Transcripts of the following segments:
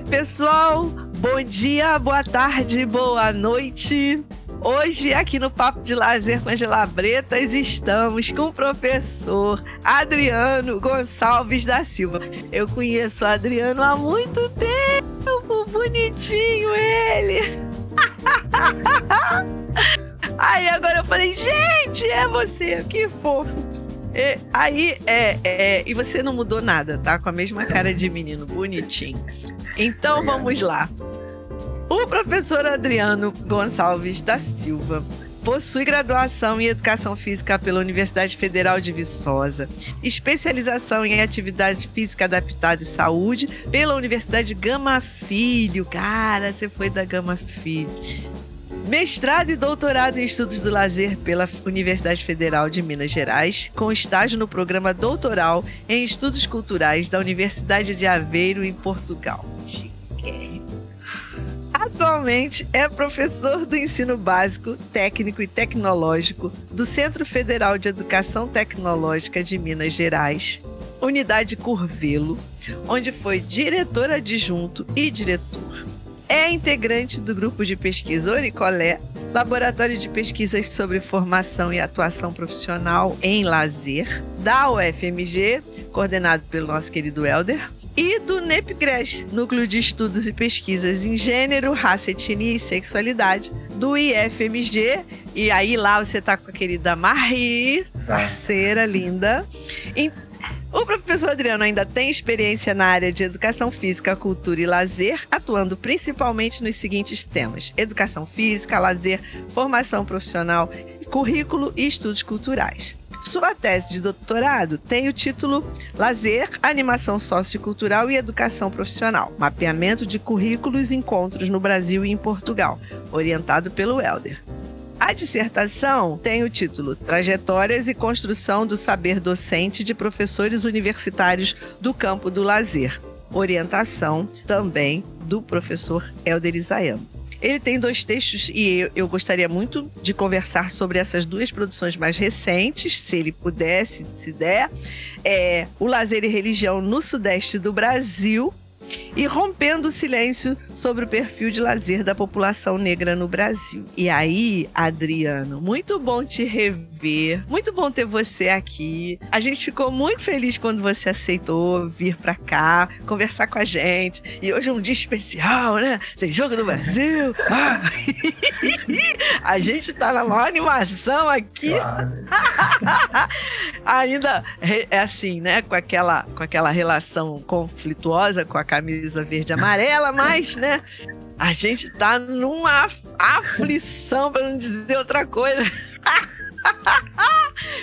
Oi, pessoal! Bom dia, boa tarde, boa noite. Hoje, aqui no Papo de Lazer com Angela Bretas, estamos com o professor Adriano Gonçalves da Silva. Eu conheço o Adriano há muito tempo, bonitinho ele. Aí agora eu falei, gente, é você, que fofo. E, aí, é, é, e você não mudou nada, tá? Com a mesma cara de menino, bonitinho. Então vamos lá. O professor Adriano Gonçalves da Silva possui graduação em Educação Física pela Universidade Federal de Viçosa, especialização em Atividade Física Adaptada e Saúde pela Universidade Gama Filho. Cara, você foi da Gama Filho. Mestrado e doutorado em Estudos do Lazer pela Universidade Federal de Minas Gerais, com estágio no programa doutoral em Estudos Culturais da Universidade de Aveiro, em Portugal. Atualmente é professor do ensino básico, técnico e tecnológico do Centro Federal de Educação Tecnológica de Minas Gerais, Unidade Curvelo, onde foi diretor adjunto e diretor. É integrante do grupo de pesquisa Oricolé, laboratório de pesquisas sobre formação e atuação profissional em lazer, da UFMG, coordenado pelo nosso querido Helder, e do NEPGRES, Núcleo de Estudos e Pesquisas em Gênero, Raça, Etnia e Sexualidade, do IFMG. E aí lá você tá com a querida Marie, parceira linda. O professor Adriano ainda tem experiência na área de educação física, cultura e lazer, atuando principalmente nos seguintes temas: educação física, lazer, formação profissional, currículo e estudos culturais. Sua tese de doutorado tem o título Lazer, Animação Sociocultural e Educação Profissional, mapeamento de currículos e encontros no Brasil e em Portugal, orientado pelo Helder. A dissertação tem o título Trajetórias e Construção do Saber Docente de Professores Universitários do Campo do Lazer. Orientação também do professor Helder Isayama. Ele tem dois textos e eu gostaria muito de conversar sobre essas duas produções mais recentes, se ele pudesse, se der. É O Lazer e Religião no Sudeste do Brasil, e rompendo o silêncio sobre o perfil de lazer da população negra no Brasil. E aí, Adriano, muito bom te rever, muito bom ter você aqui. A gente ficou muito feliz quando você aceitou vir para cá, conversar com a gente. E hoje é um dia especial, né? Tem jogo do Brasil. Ah. a gente tá na maior animação aqui. Ainda é assim, né? Com aquela, com aquela relação conflituosa com a camisa verde e amarela, mas, né? A gente tá numa aflição, para não dizer outra coisa.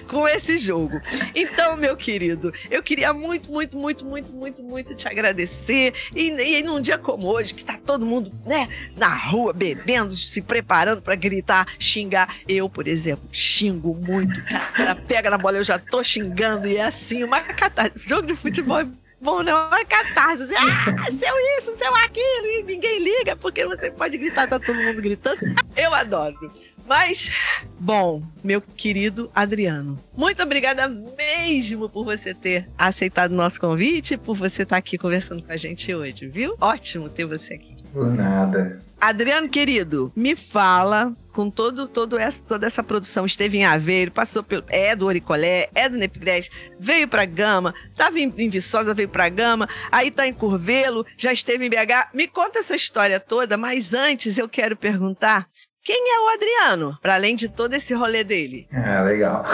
com esse jogo. Então, meu querido, eu queria muito, muito, muito, muito, muito, muito te agradecer. E, e num dia como hoje, que tá todo mundo, né, na rua bebendo, se preparando para gritar, xingar. Eu, por exemplo, xingo muito. Cara, pega na bola, eu já tô xingando e é assim, uma catástrofe. Jogo de futebol é bom não é catarse. Ah, seu isso, seu aquilo, e ninguém liga, porque você pode gritar, tá todo mundo gritando. Eu adoro. Mas, bom, meu querido Adriano, muito obrigada mesmo por você ter aceitado o nosso convite, por você estar aqui conversando com a gente hoje, viu? Ótimo ter você aqui. Por nada. Adriano, querido, me fala com todo, todo essa, toda essa produção. Esteve em Aveiro, passou pelo. É do Oricolé, é do Nepigres, veio pra Gama, estava em, em Viçosa, veio pra Gama, aí tá em Curvelo, já esteve em BH. Me conta essa história toda, mas antes eu quero perguntar quem é o Adriano, para além de todo esse rolê dele. Ah, legal.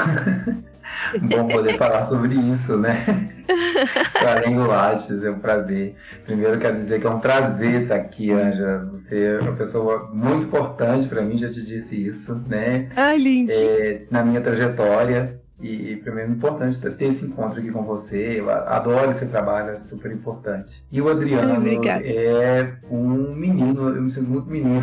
Bom poder falar sobre isso, né? Além do Lattes, é um prazer. Primeiro quero dizer que é um prazer estar aqui, Anja. Você é uma pessoa muito importante para mim, já te disse isso, né? Ai, lindo. É, na minha trajetória. E, primeiro, é importante ter esse encontro aqui com você. Eu adoro esse trabalho, é super importante. E o Adriano Ai, é um menino, eu me sinto muito menino,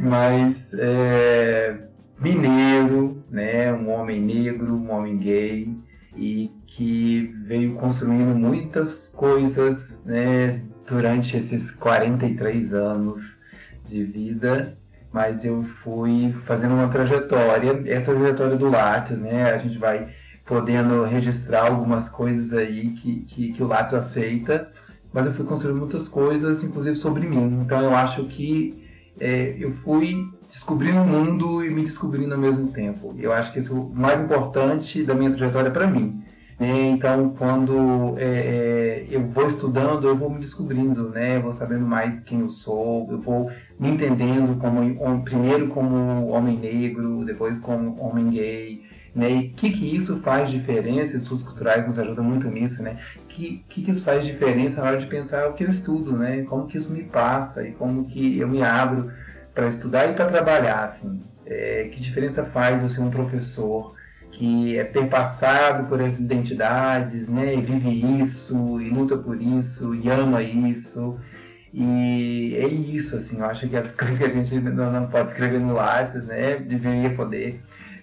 mas é, mineiro, né, um homem negro, um homem gay e que veio construindo muitas coisas, né, durante esses 43 anos de vida, mas eu fui fazendo uma trajetória, essa trajetória do Lattes, né, a gente vai podendo registrar algumas coisas aí que, que, que o Lattes aceita mas eu fui construindo muitas coisas, inclusive sobre mim. Então eu acho que é, eu fui descobrindo o mundo e me descobrindo ao mesmo tempo. Eu acho que isso é o mais importante da minha trajetória para mim. Né? Então, quando é, é, eu vou estudando, eu vou me descobrindo, né? Eu vou sabendo mais quem eu sou, eu vou me entendendo como primeiro como homem negro, depois como homem gay, né? E o que, que isso faz diferença? Estudos culturais nos ajudam muito nisso, né? Que que, que isso faz diferença na hora de pensar o que eu estudo, né? Como que isso me passa e como que eu me abro para estudar e para trabalhar, assim. É, que diferença faz eu ser um professor que é ter passado por essas identidades, né? E vive isso, e luta por isso, e ama isso. E é isso, assim, eu acho que as coisas que a gente não, não pode escrever no Lattes, né? Deveria poder,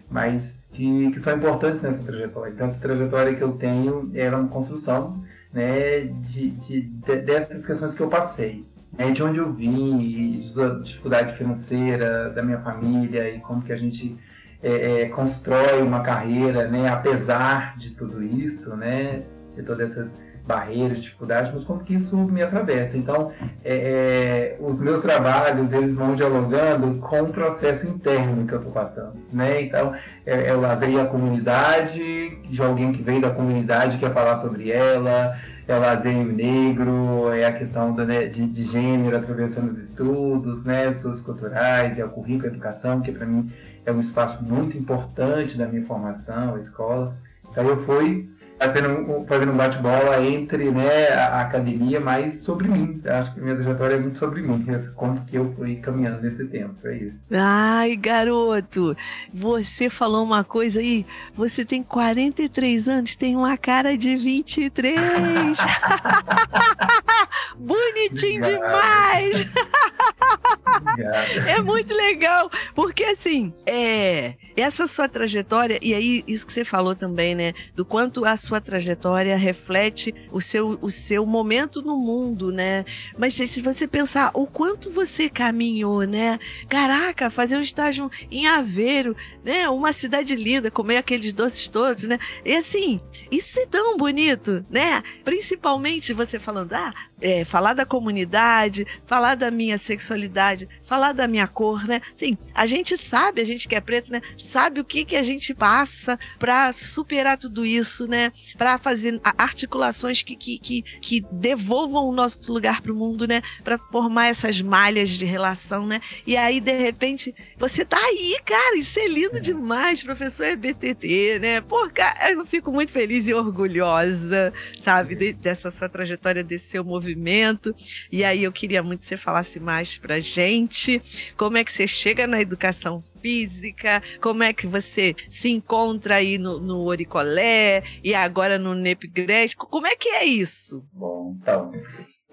mas que, que são importantes nessa trajetória. Então, essa trajetória que eu tenho era uma construção né, de, de, de dessas questões que eu passei. Né, de onde eu vim, da dificuldade financeira da minha família e como que a gente é, é, constrói uma carreira, né, apesar de tudo isso, né, de todas essas barreiras, dificuldades, mas como que isso me atravessa. Então, é, é, os meus trabalhos, eles vão dialogando com o processo interno que eu estou passando, né? Então, é, é o lazer e a comunidade, de alguém que veio da comunidade quer falar sobre ela, é o lazer negro, é a questão né, de, de, gênero atravessando os estudos, né, os culturais, é o currículo, a educação, que para mim é um espaço muito importante da minha formação, a escola. Então eu fui fazendo, fazendo um bate-bola entre né, a academia, mas sobre mim. Acho que minha trajetória é muito sobre mim, como que eu fui caminhando nesse tempo, é isso. Ai, garoto, você falou uma coisa aí, você tem 43 anos, tem uma cara de 23. Bonitinho Obrigado. demais! é muito legal, porque assim, é essa sua trajetória, e aí isso que você falou também, né? Do quanto a sua trajetória reflete o seu, o seu momento no mundo, né? Mas se, se você pensar o quanto você caminhou, né? Caraca, fazer um estágio em Aveiro, né? Uma cidade linda, comer aqueles doces todos, né? E assim, isso é tão bonito, né? Principalmente você falando, ah, é, falar da comunidade, falar da minha sexualidade, falar da minha cor, né? Sim, a gente sabe, a gente que é preto, né? Sabe o que que a gente passa para superar tudo isso, né? Para fazer articulações que, que, que, que devolvam o nosso lugar para o mundo, né? Para formar essas malhas de relação, né? E aí, de repente, você tá aí, cara, isso é lindo demais, professor é BTT, né? Pô, cara, eu fico muito feliz e orgulhosa, sabe, de, dessa sua trajetória, desse seu movimento E aí eu queria muito que você falasse mais pra gente. Como é que você chega na educação física, como é que você se encontra aí no, no Oricolé e agora no Nepgres, como é que é isso? Bom, então,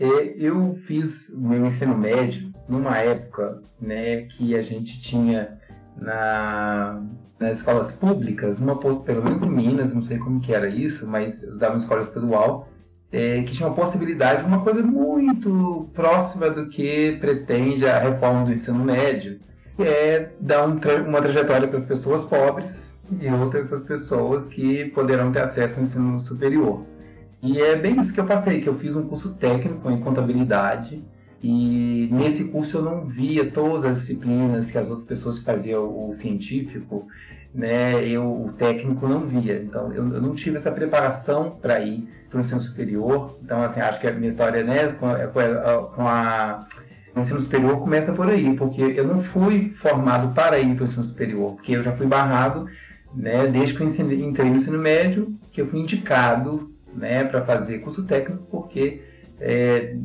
é, eu fiz meu ensino médio numa época né, que a gente tinha na, nas escolas públicas, uma, pelo menos em Minas, não sei como que era isso, mas eu dava uma escola estadual, é, que tinha uma possibilidade de uma coisa muito próxima do que pretende a reforma do ensino médio, que é dar um tra uma trajetória para as pessoas pobres e outra para as pessoas que poderão ter acesso ao ensino superior. E é bem isso que eu passei, que eu fiz um curso técnico em contabilidade, e nesse curso eu não via todas as disciplinas que as outras pessoas que faziam o científico, né, eu, o técnico não via. Então eu, eu não tive essa preparação para ir para o ensino superior. Então, assim, acho que a minha história né, com, a, com a o ensino superior começa por aí, porque eu não fui formado para ir para o ensino superior, porque eu já fui barrado, né, desde que eu entrei no ensino médio, que eu fui indicado, né, para fazer curso técnico, porque é,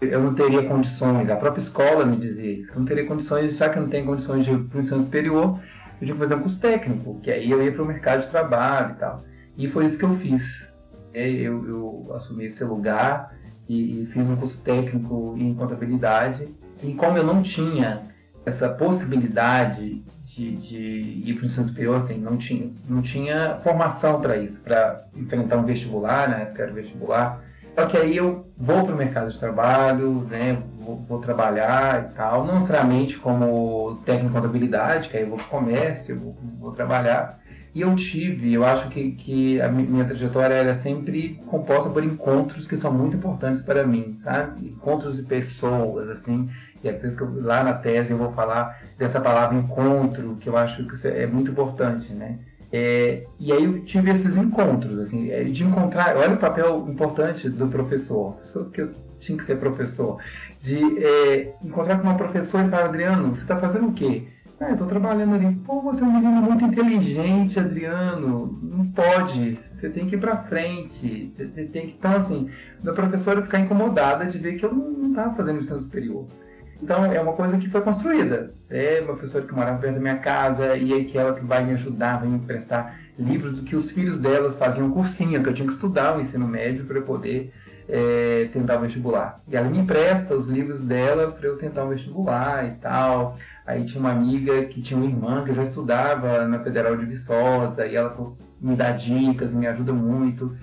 eu não teria condições, a própria escola me dizia isso, eu não teria condições, já que eu não tenho condições de ir para o ensino superior, eu tinha que fazer um curso técnico, que aí eu ia para o mercado de trabalho e tal. E foi isso que eu fiz. É, eu, eu assumi esse lugar e, e, fiz um curso técnico em contabilidade. E como eu não tinha essa possibilidade de, de ir para o ensino superior, assim, não tinha, não tinha formação para isso, para enfrentar um vestibular, na né, época era vestibular. Só que aí eu vou para o mercado de trabalho, né, vou, vou, trabalhar e tal, não necessariamente como técnico em contabilidade, que aí eu vou para o comércio, vou, vou trabalhar, E eu tive, eu acho que, que a minha trajetória era sempre composta por encontros que são muito importantes para mim, tá? Encontros de pessoas, assim. E é por isso que eu, lá na tese eu vou falar dessa palavra encontro, que eu acho que é muito importante, né? É, e aí eu tive esses encontros, assim, é, de encontrar, olha o papel importante do professor, que eu tinha que ser professor, de é, encontrar com uma professora e falar, Adriano, você está fazendo o quê? Eu tô trabalhando ali. Pô, você é um menino muito inteligente, Adriano. Não pode. Você tem que ir pra frente. Você tem que. Então, assim, a professora ficar incomodada de ver que eu não estava fazendo ensino superior. Então, é uma coisa que foi construída. É uma professora que morava perto da minha casa e aí que ela que vai me ajudar, vai me emprestar livros do que os filhos delas faziam cursinho, que eu tinha que estudar o ensino médio para poder é, tentar o vestibular. E ela me empresta os livros dela para eu tentar o vestibular e tal. Aí tinha uma amiga que tinha uma irmã que já estudava na Federal de Viçosa e ela me dá dicas, me ajuda muito.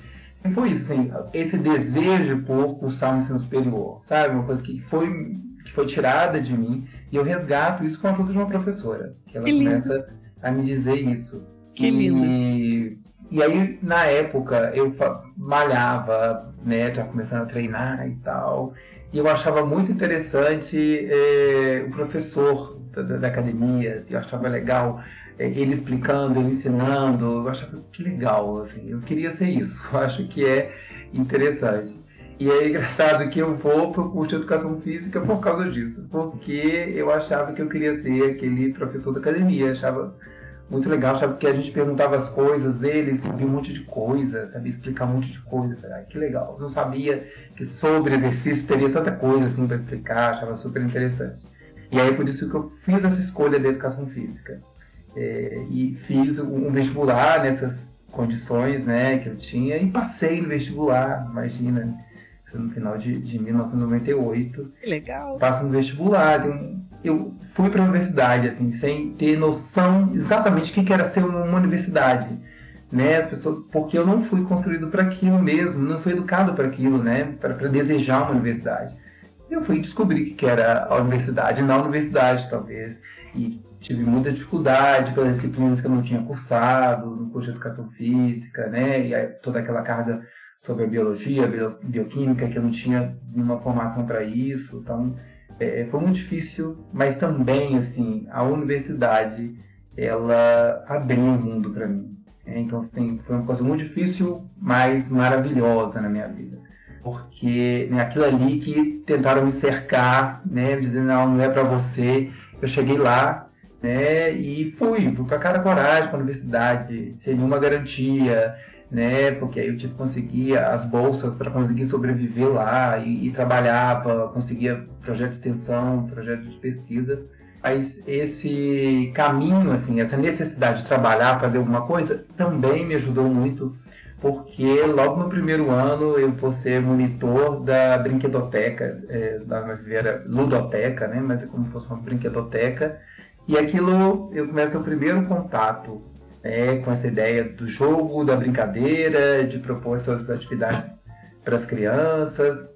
E foi isso, assim, esse desejo por cursar um ensino superior, sabe? Uma coisa que foi, que foi tirada de mim e eu resgato isso com a ajuda de uma professora, que ela que começa a me dizer isso. Que e, lindo! E aí, na época, eu malhava, né, já começando a treinar e tal, e eu achava muito interessante eh, o professor da, da, academia, eu achava legal é, ele explicando, ele ensinando, eu achava que legal, assim, eu queria ser isso, eu acho que é interessante. E é engraçado que eu vou para o curso de educação física por causa disso, porque eu achava que eu queria ser aquele professor da academia, achava muito legal, achava que a gente perguntava as coisas, ele sabia um monte de coisa, sabia explicar um monte de coisa, ah, que legal. Eu não sabia que sobre exercício teria tanta coisa assim para explicar, achava super interessante. E aí por isso que eu fiz essa escolha da educação física. É, e fiz um vestibular nessas condições né, que eu tinha e passei no vestibular, imagina, no final de, de 1998. Que legal! Passo no vestibular, eu fui para a universidade, assim, sem ter noção exatamente o que era ser uma universidade. Né, as pessoas, porque eu não fui construído para aquilo mesmo, não fui educado para aquilo, né, para desejar uma universidade eu fui descobrir que era a universidade, na universidade talvez, e tive muita dificuldade pelas disciplinas que eu não tinha cursado, no curso de educação física, né, e toda aquela carga sobre a biologia, bioquímica, que eu não tinha uma formação para isso, então é, foi muito difícil, mas também, assim, a universidade, ela abriu um mundo para mim. Né? Então, assim, foi uma coisa muito difícil, mas maravilhosa na minha vida porque né, aquilo ali que tentaram me cercar, né, dizendo não, não é para você. Eu cheguei lá, né, e fui, fui com a cara coragem para a universidade, sem nenhuma garantia, né, porque aí eu tive que conseguir as bolsas para conseguir sobreviver lá e, e trabalhava, conseguia projeto de extensão, projeto de pesquisa. Mas esse caminho, assim, essa necessidade de trabalhar, fazer alguma coisa, também me ajudou muito porque logo no primeiro ano eu vou ser monitor da brinquedoteca, é, da Viveira Ludoteca, né? mas é como se fosse uma brinquedoteca. E aquilo eu começo o primeiro contato né, com essa ideia do jogo, da brincadeira, de propor essas atividades para as crianças.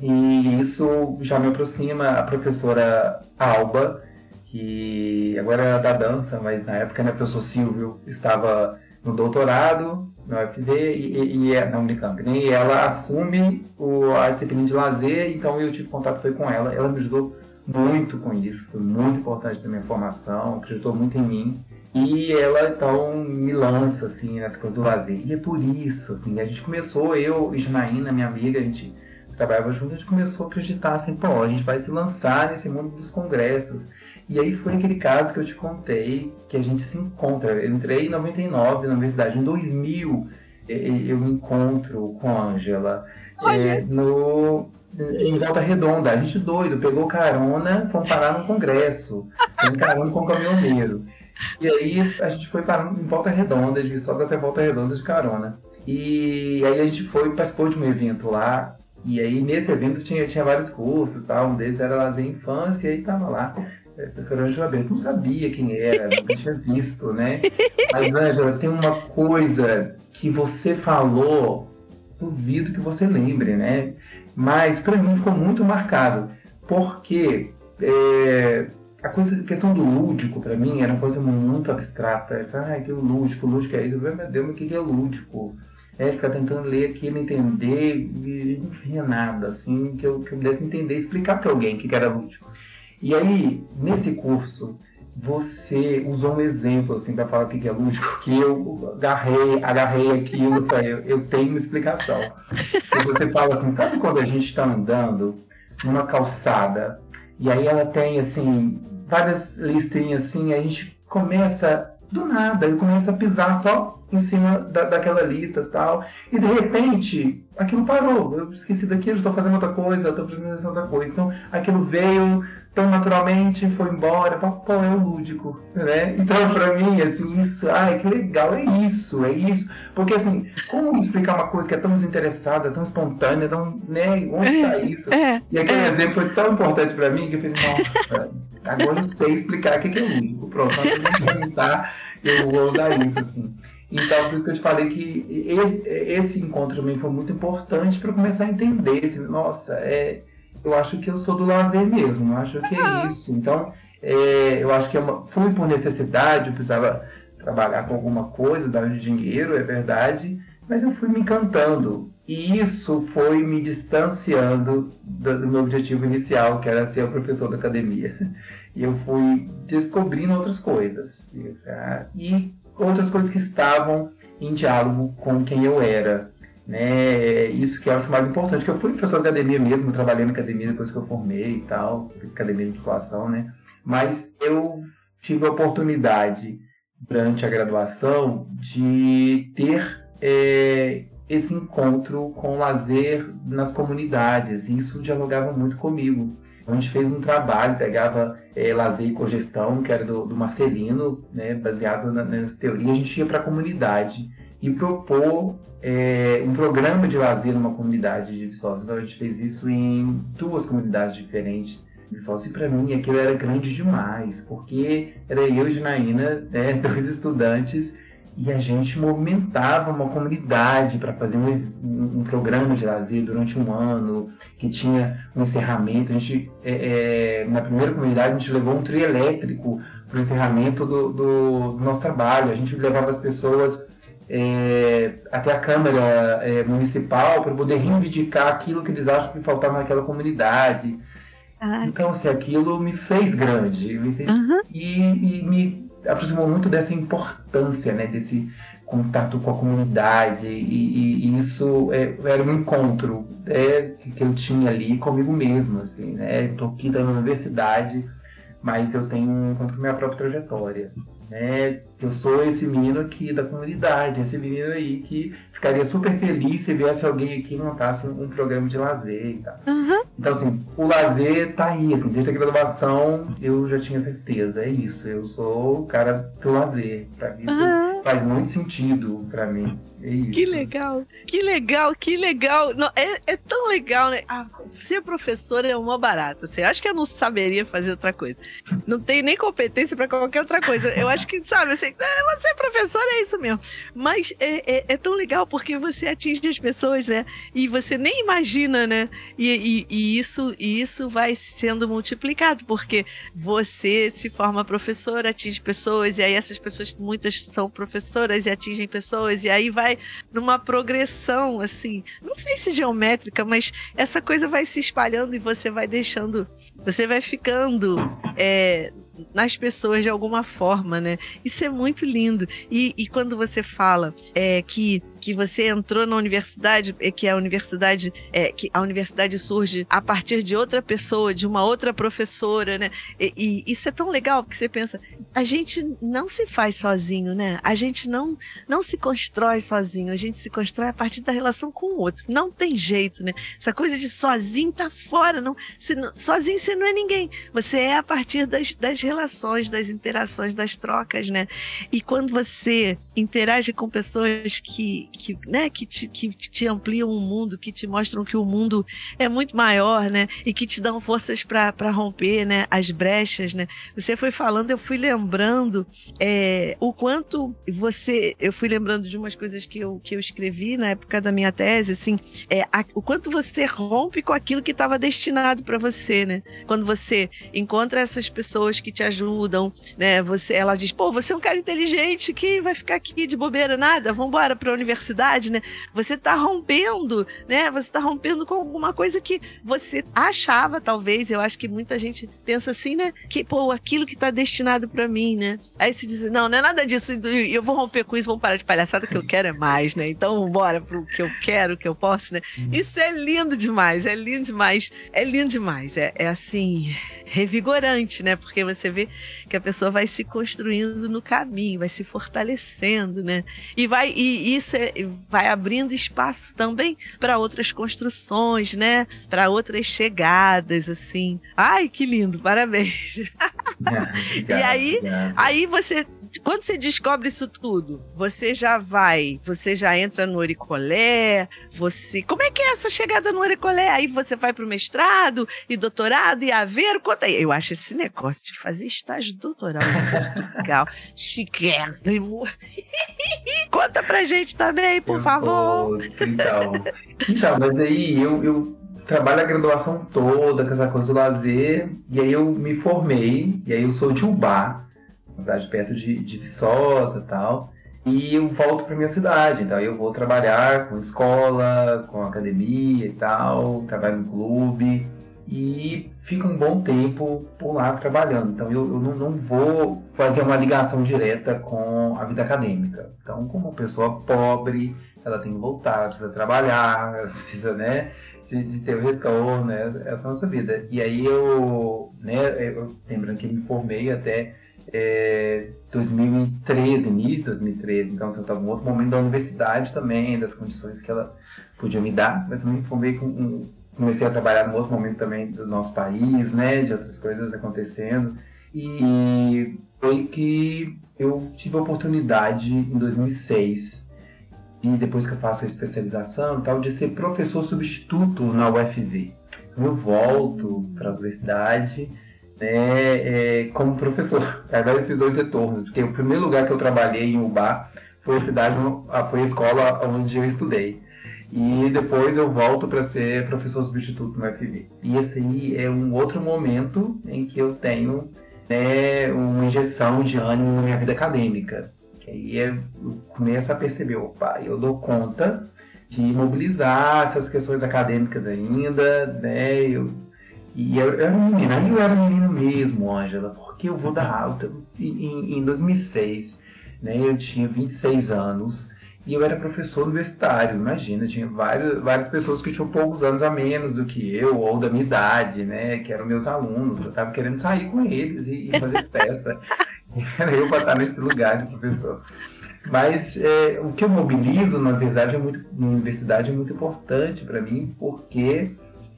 E isso já me aproxima a professora Alba, que agora é da dança, mas na época né, o professor Silvio estava no doutorado na UFV e, e, é, na Unicamp, né? E ela assume o, a disciplina de lazer, então eu tive contato foi com ela. Ela me ajudou muito com isso, foi muito importante na minha formação, acreditou muito em mim. E ela então me lança assim nessa coisa do lazer. E é por isso, assim, a gente começou, eu e Janaína, minha amiga, a gente trabalhava junto, a gente começou a acreditar assim, pô, a gente vai se lançar nesse mundo dos congressos. E aí foi aquele caso que eu te contei, que a gente se encontra. Eu entrei em 99 na universidade, em 2000 eu me encontro com a Ângela é, no em Volta Redonda. A gente doido, pegou carona, fomos parar no congresso, em carona com o caminhoneiro. E aí a gente foi parar em Volta Redonda, de só até Volta Redonda de carona. E aí a gente foi, participou de um evento lá, e aí nesse evento tinha, tinha vários cursos, tal, um deles era lazer infância, e aí tava lá a professora Ângela Bento. Não sabia quem era, nunca tinha visto, né? Mas, Ângela, tem uma coisa que você falou, duvido que você lembre, né? Mas para mim ficou muito marcado, porque é, a, coisa, a questão do lúdico, para mim, era uma coisa muito abstrata. Ah, que lúdico, lúdico é isso. Eu, meu Deus, mas o que é lúdico? É, ficar tentando ler aquilo, entender, e não via nada, assim, que eu, que eu pudesse entender, explicar para alguém o que era lúdico. E aí, nesse curso, você usou um exemplo assim para falar o que é lúdico, que eu agarrei, agarrei aquilo, falei, eu, tenho uma explicação. E você fala assim, sabe quando a gente está andando numa calçada e aí ela tem assim várias listrinhas assim, a gente começa do nada, ele começa a pisar só em cima da, daquela lista e tal, e de repente aquilo parou, eu esqueci daquilo, estou fazendo outra coisa, estou de outra coisa, então aquilo veio tão naturalmente, foi embora, qual é o lúdico, né? Então, para mim, assim, isso, ai, que legal, é isso, é isso. Porque, assim, como explicar uma coisa que é tão desinteressada, tão espontânea, tão, né, onde está é, isso? É, e aquele é. exemplo foi tão importante para mim que eu falei, nossa, agora eu sei explicar o que é lúdico. Pronto, de perguntar, eu vou usar isso, assim. Então, por isso que eu te falei que esse, esse encontro também foi muito importante para começar a entender, assim, nossa, é eu acho que eu sou do lazer mesmo, eu acho que é isso. Então, é, eu acho que é uma, fui por necessidade, eu precisava trabalhar com alguma coisa, dar dinheiro, é verdade, mas eu fui me encantando. E isso foi me distanciando do, do meu objetivo inicial, que era ser o professor da academia. E eu fui descobrindo outras coisas. E outras coisas que estavam em diálogo com quem eu era. Né? Isso que eu acho mais importante, que eu fui professor de academia mesmo, trabalhei na academia depois que eu formei e tal, academia de musculação, né? Mas eu tive a oportunidade, durante a graduação, de ter é, esse encontro com o lazer nas comunidades, e isso dialogava muito comigo. A gente fez um trabalho, pegava é, lazer e cogestão, que era do, do Marcelino, né, baseado na, nessa teoria, a gente ia para a comunidade e propor é, um programa de lazer numa comunidade de Viçosa. Então a gente fez isso em duas comunidades diferentes de Viçosa. E para mim aquilo era grande demais, porque era eu e Janaína, né, dois estudantes, e a gente movimentava uma comunidade para fazer um, um, programa de lazer durante um ano, que tinha um encerramento. A gente, é, é, na primeira comunidade, a gente levou um trio elétrico para o encerramento do, do, do nosso trabalho. A gente levava as pessoas é, até a Câmara é, Municipal para poder reivindicar aquilo que eles acham que faltava naquela comunidade. Ah, então, assim, aquilo me fez grande me fez, uhum. e, e, me aproximou muito dessa importância, né, desse contato com a comunidade e, e, e isso é, era um encontro é, que eu tinha ali comigo mesmo, assim, né, estou aqui da universidade, mas eu tenho um encontro com minha própria trajetória né? Eu sou esse menino aqui da comunidade, esse menino aí que ficaria super feliz se viesse alguém aqui e montasse um, um programa de lazer e tal. Uhum. Então, assim, o lazer tá aí, assim, desde a graduação eu já tinha certeza, é isso, eu sou o cara do lazer. Pra mim, isso uhum. faz muito sentido para mim. É que legal, que legal, que legal. Não, é, é tão legal, né? Ah, ser professora é uma barata. Assim, acho que eu não saberia fazer outra coisa. Não tenho nem competência para qualquer outra coisa. Eu acho que, sabe, assim, é, você é professor, é isso mesmo. Mas é, é, é, tão legal porque você atinge as pessoas, né? E você nem imagina, né? E, e, e, isso, e isso vai sendo multiplicado, porque você se forma professor, atinge pessoas, e aí essas pessoas, muitas são professoras e atingem pessoas, e aí vai vai numa progressão, assim, não sei se geométrica, mas essa coisa vai se espalhando e você vai deixando, você vai ficando é, nas pessoas de alguma forma, né? Isso é muito lindo. E, e quando você fala é, que, que você entrou na universidade, é, que a universidade é, que a universidade surge a partir de outra pessoa, de uma outra professora, né? E, e isso é tão legal porque você pensa, a gente não se faz sozinho, né? A gente não não se constrói sozinho, a gente se constrói a partir da relação com o outro. Não tem jeito, né? Essa coisa de sozinho tá fora, não, se, sozinho você não é ninguém. Você é a partir das, das relações, das interações, das trocas, né? E quando você interage com pessoas que, que, né, que, te, que te ampliam o mundo, que te mostram que o mundo é muito maior, né? E que te dão forças para romper, né? As brechas, né? Você foi falando, eu fui lembrando é, o quanto você. Eu fui lembrando de umas coisas que eu, que eu escrevi na época da minha tese, assim, é, a, o quanto você rompe com aquilo que estava destinado para você, né? Quando você encontra essas pessoas que te ajudam, né? Você, ela diz, pô, você é um cara inteligente que vai ficar aqui de bobeira nada, vamos embora para a universidade, né? Você está rompendo, né? Você está rompendo com alguma coisa que você achava, talvez, eu acho que muita gente pensa assim, né? Que, pô, aquilo que está destinado para mim, né? Aí se diz, não, não é nada disso, eu vou romper com isso, vamos parar de palhaçada, que eu quero é mais, né? Então, bora pro que eu quero, que eu posso, né? Uhum. Isso é lindo demais, é lindo demais, é lindo demais, é, é assim revigorante, né? Porque você vê que a pessoa vai se construindo no caminho, vai se fortalecendo, né? E vai e isso é, vai abrindo espaço também para outras construções, né? Para outras chegadas, assim. Ai, que lindo! Parabéns. É, e aí, aí você quando você descobre isso tudo, você já vai, você já entra no Oricolé, você. Como é que é essa chegada no Oricolé? Aí você vai pro mestrado e doutorado e a ver, conta aí. Eu acho esse negócio de fazer estágio doutoral em Portugal chiquérrimo. conta pra gente também, por eu favor. então, então, mas aí eu, eu trabalho a graduação toda, com essa coisa do lazer, e aí eu me formei, e aí eu sou de Ubá cidade perto de, de Viçosa e tal. E eu volto para minha cidade, então eu vou trabalhar com escola, com academia e tal, trabalho no clube e fico um bom tempo por lá trabalhando. Então eu, eu não, não, vou fazer uma ligação direta com a vida acadêmica. Então, como uma pessoa pobre, ela tem que voltar, precisa trabalhar, precisa, né, de, de ter o retorno, né, essa é a nossa vida. E aí eu, né, eu, lembrando que eu me formei até é, 2013, início de 2013, então eu estava em outro momento da universidade também, das condições que ela podia me dar, mas também formei com, comecei a trabalhar num outro momento também do nosso país, né, de outras coisas acontecendo, e foi que eu tive a oportunidade em 2006 e depois que eu faço a especialização tal, de ser professor substituto na UFV. Eu volto para a universidade né, é, como professor. Agora eu fiz dois retornos, porque o primeiro lugar que eu trabalhei em Ubá foi a cidade, foi a escola onde eu estudei. E depois eu volto para ser professor substituto no FV. E esse aí é um outro momento em que eu tenho né, uma injeção de ânimo na minha vida acadêmica. Que aí eu começo a perceber, opa, eu dou conta de mobilizar essas questões acadêmicas ainda, né? Eu e eu, eu era um menino, aí eu era um menino mesmo, Ângela, porque eu vou dar alta em, em 2006, né? Eu tinha 26 anos e eu era professor universitário, imagina, tinha várias, várias pessoas que tinham poucos anos a menos do que eu, ou da minha idade, né? Que eram meus alunos, eu tava querendo sair com eles e, e fazer festa. era eu para estar nesse lugar de professor. Mas é, o que eu mobilizo, na verdade, é muito, na universidade é muito importante para mim, porque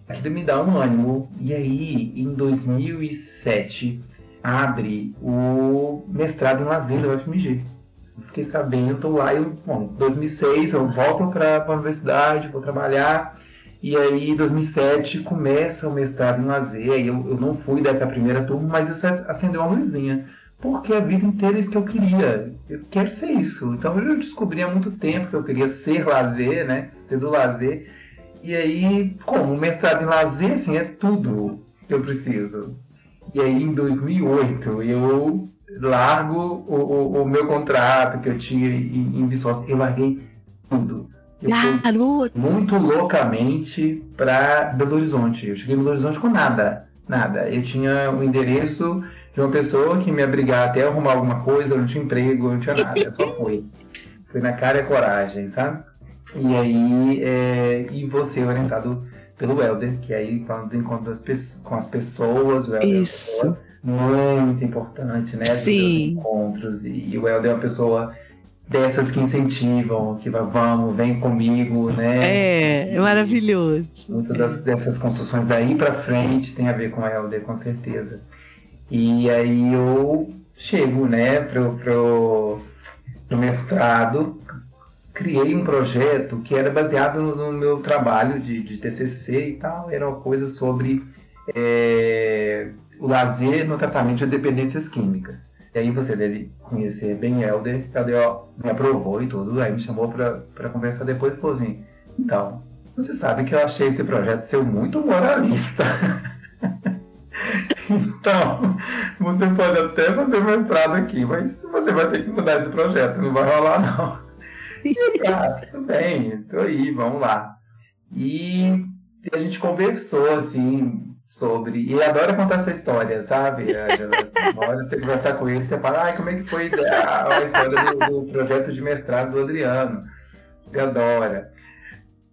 aquilo me dá um ânimo. E aí, em 2007, abre o mestrado em lazer da UFMG. Fiquei sabendo, lá, eu, bom, 2006 eu volto para a universidade, vou trabalhar. E aí, em 2007, começa o mestrado em lazer. Aí eu, eu não fui dessa primeira turma, mas isso acendeu uma luzinha. Porque a vida inteira é isso que eu queria. Eu quero ser isso. Então eu descobri há muito tempo que eu queria ser lazer, né? Ser do lazer. E aí, como mestrado em lazer, assim, é tudo que eu preciso. E aí, em 2008, eu largo o, o, o meu contrato que eu tinha em, em Viçosa. Eu larguei tudo. Eu Garoto! Muito loucamente para Belo Horizonte. Eu cheguei em Belo Horizonte com nada. Nada. Eu tinha o endereço de uma pessoa que me abrigar até arrumar alguma coisa, eu não tinha emprego, eu não tinha nada. Eu só fui. Fui na cara e coragem, sabe? E aí, é, e você orientado pelo Helder, que aí falando do encontro das, com as pessoas, o Helder Isso. é muito importante, né? Sim. encontros. E o Helder é uma pessoa dessas que incentivam, que vai, vamos, vem comigo, né? É, é maravilhoso. Muitas das, dessas construções daí para frente tem a ver com o Helder, com certeza. E aí eu chego, né, pro, pro, pro mestrado, criei um projeto que era baseado no, no meu trabalho de, de, TCC e tal, era uma coisa sobre é, o lazer no tratamento de dependências químicas. E aí você deve conhecer bem Helder, Helder me aprovou e tudo, aí me chamou para conversar depois e falou assim, então, você sabe que eu achei esse projeto ser muito moralista. então, você pode até fazer mestrado aqui, mas você vai ter que mudar esse projeto, não vai rolar não. Tudo bem, tô aí, vamos lá. E a gente conversou, assim, sobre. E ele adora contar essa história, sabe? Na hora você conversar com ele, você fala, ah, como é que foi a, a história do, do, projeto de mestrado do Adriano? Ele adora.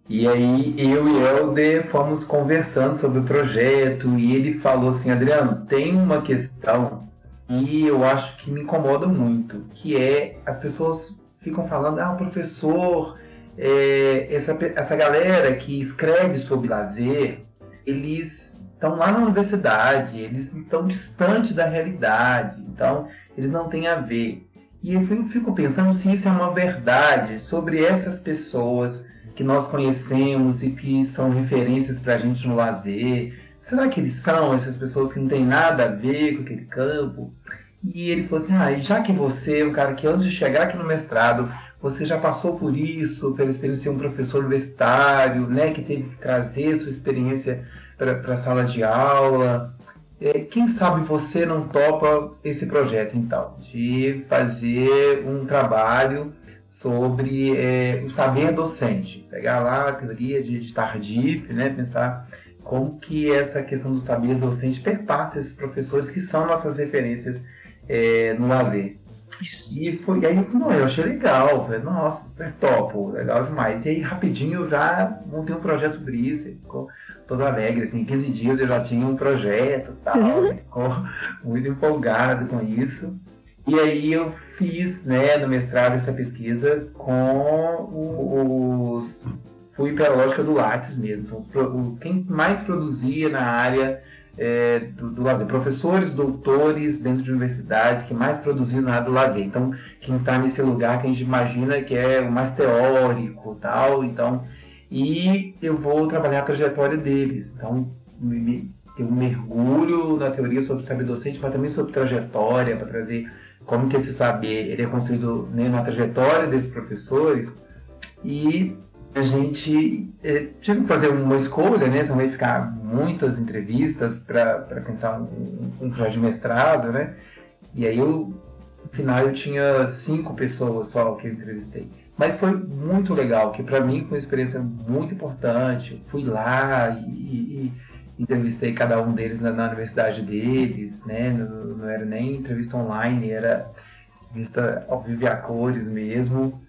E aí eu e Helder fomos conversando sobre o projeto e ele falou assim, Adriano, tem uma questão e eu acho que me incomoda muito, que é as pessoas ficam falando, ah, o professor, é, essa, essa galera que escreve sobre lazer, eles estão lá na universidade, eles estão distante da realidade, então eles não têm a ver. E eu fico pensando se isso é uma verdade sobre essas pessoas que nós conhecemos e que são referências para a gente no lazer. Será que eles são essas pessoas que não têm nada a ver com aquele campo? E ele falou assim: ah, já que você, um cara que antes de chegar aqui no mestrado, você já passou por isso, pela experiência de ser um professor universitário, né, que teve que trazer sua experiência para a sala de aula. É, quem sabe você não topa esse projeto, então, de fazer um trabalho sobre é, o saber docente. Pegar lá a teoria de, de Tardif, né, pensar como que essa questão do saber docente perpassa esses professores que são nossas referências é, no lazer. E, foi, aí não, eu achei legal, falei, nossa, super top, legal demais. E aí rapidinho eu já montei um projeto sobre isso, ficou todo alegre, assim, em 15 dias eu já tinha um projeto tal, ficou muito empolgado com isso. E aí eu fiz, né, no mestrado essa pesquisa com os... Fui para a lógica do Lattes mesmo. Então, quem mais produzia na área é, do, do, lazer. Professores, doutores dentro de universidade que mais produziam na área do lazer. Então, quem está nesse lugar que a gente imagina que é o mais teórico tal. Então, e eu vou trabalhar a trajetória deles. Então, tem um mergulho na teoria sobre saber docente, mas também sobre trajetória, para trazer como que esse saber ele é construído né, na trajetória desses professores. E a gente é, tive que fazer uma escolha, né? Vai ficar muitas entrevistas para pensar um, um, projeto de mestrado, né? E aí eu, no final eu tinha cinco pessoas só que eu entrevistei. Mas foi muito legal, que para mim foi uma experiência muito importante. Fui lá e, e, e entrevistei cada um deles na, na universidade deles, né? Não, não, era nem entrevista online, era entrevista ao vivo e a cores mesmo.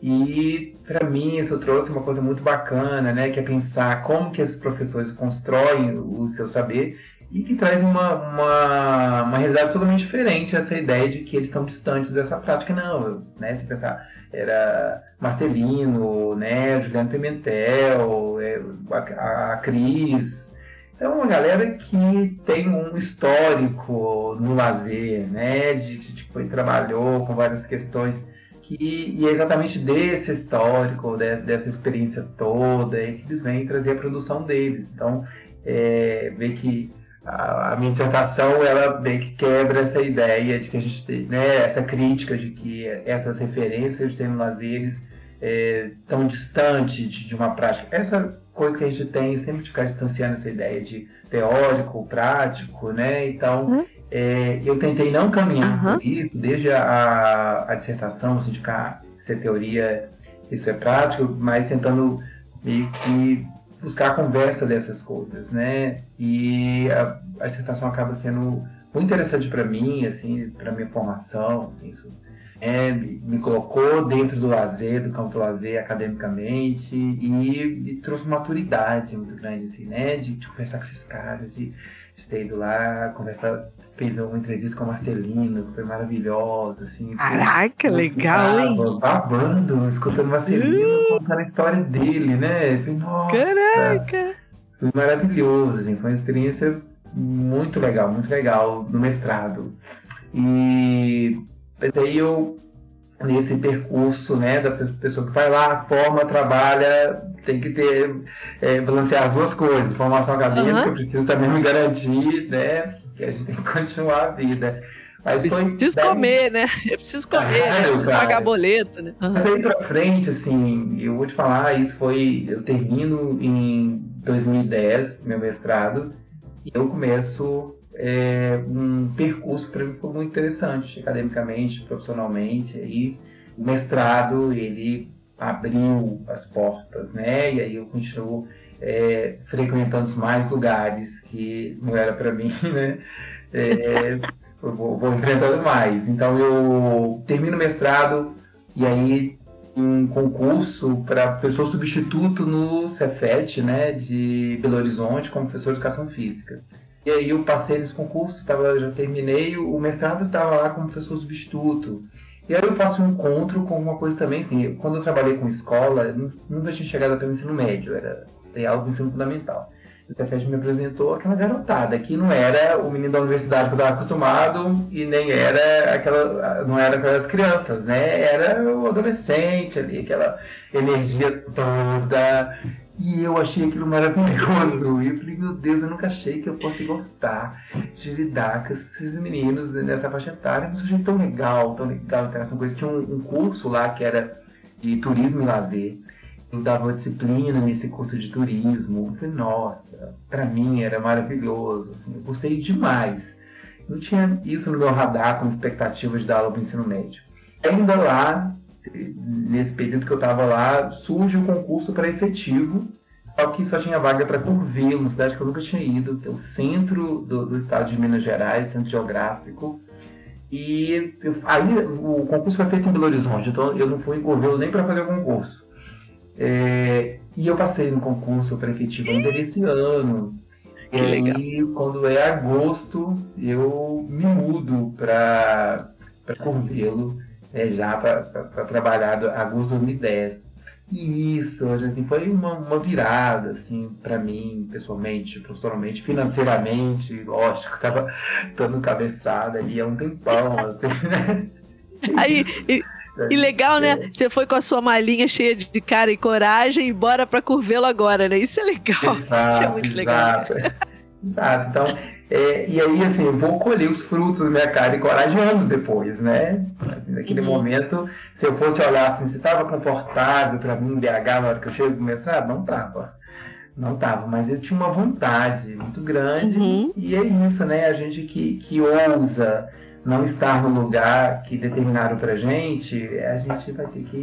E para mim isso trouxe uma coisa muito bacana, né? Que é pensar como que esses professores constroem o seu saber e que traz uma, uma, uma realidade totalmente diferente essa ideia de que eles estão distantes dessa prática. Não, né? Se pensar era Marcelino, né, Juliano Pimentel, é, a, a Cris. É uma galera que tem um histórico no lazer, né, de, de, de que trabalhou com várias questões. Que, e é exatamente desse histórico, de, dessa experiência toda, que eles vêm trazer a produção deles. Então, é, ver que a, a, minha dissertação ela bem que quebra essa ideia de que a gente tem, né, essa crítica de que essas referências de lazeres é, tão distante de, de, uma prática. Essa coisa que a gente tem sempre de ficar distanciando essa ideia de teórico, prático, né? Então, uhum. É, eu tentei não caminhar uhum. por isso, desde a, a dissertação, assim, de ficar, se é teoria, isso é prático, mas tentando meio que buscar a conversa dessas coisas, né? E a, a dissertação acaba sendo muito interessante para mim, assim, para minha formação, assim, isso, é, me colocou dentro do lazer, do campo do lazer academicamente e me trouxe uma maturidade muito grande, assim, né? De, de conversar com esses caras, de, de ter ido lá, conversar, fez uma entrevista com a Marcelino, que foi maravilhosa, assim. Caraca, legal, hein? Babando, escutando Marcelino uh! contando a história dele, né? Falei, Nossa! Caraca! Foi maravilhoso, assim, foi uma experiência muito legal, muito legal no mestrado. E mas aí eu nesse percurso, né, da pessoa que vai lá, forma, trabalha, tem que ter, é, balancear as duas coisas, formação acadêmica, uhum. preciso também me garantir, né, que a gente tem que continuar a vida. Mas preciso foi, comer, né? Eu preciso comer, ah, eu preciso pagar boleto, né? Uhum. Daí pra frente, assim, eu vou te falar, isso foi, eu termino em 2010, meu mestrado, e eu começo é, um percurso que para mim foi muito interessante, academicamente, profissionalmente. Aí, o mestrado, ele abriu as portas, né? E aí eu continuo é, frequentando mais lugares que não era para mim, né? É, eu vou, vou enfrentando mais. Então eu termino o mestrado e aí um concurso para professor substituto no Cefet, né, de Belo Horizonte, como professor de educação física. E aí eu passei nesse concurso, tava, já terminei, o mestrado estava lá como professor substituto. E aí eu faço um encontro com uma coisa também, assim, quando eu trabalhei com escola, nunca tinha chegado até o ensino médio, era algo do ensino fundamental. O Tefete me apresentou aquela garotada, que não era o menino da universidade que eu estava acostumado e nem era aquela, não era aquelas crianças, né? Era o adolescente ali, aquela energia toda. E eu achei aquilo maravilhoso. E eu falei, meu Deus, eu nunca achei que eu fosse gostar de lidar com esses meninos nessa faixa etária. Eu achei tão legal, tão legal, eles. Tinha um, um curso lá que era de turismo e lazer. Eu dava uma disciplina nesse curso de turismo. Eu falei, nossa, para mim era maravilhoso. Assim, eu gostei demais. Não tinha isso no meu radar com expectativa de dar aula para o ensino médio. Ainda lá, nesse período que eu estava lá, surge o um concurso para efetivo, só que só tinha vaga para Curvelo, uma cidade que eu nunca tinha ido, é o centro do, do estado de Minas Gerais, centro geográfico. E eu, aí o concurso foi feito em Belo Horizonte, então eu não fui em Curvelo nem para fazer o concurso. É, e eu passei no concurso para efetivo ainda esse ano. Que e legal. aí, quando é agosto, eu me mudo para Curvelo é, já para trabalhar agosto de 2010. E isso, assim, foi uma, uma virada, assim, para mim, pessoalmente, profissionalmente, financeiramente, lógico, tava dando cabeçada ali há um tempão, assim, né? Aí, e, e legal, né? É. Você foi com a sua malinha cheia de cara e coragem e bora pra Curvelo agora, né? Isso é legal. Exato, Isso é muito legal. Exato. exato. Então, é, e aí, assim, eu vou colher os frutos da minha cara e coragem anos depois, né? Assim, naquele uhum. momento, se eu fosse olhar assim, se estava confortável para mim BH na hora que eu chego do mestrado, não tava. Não tava, mas eu tinha uma vontade muito grande. Uhum. E é isso, né? A gente que, que ousa não estar no lugar que determinaram pra gente, a gente vai ter que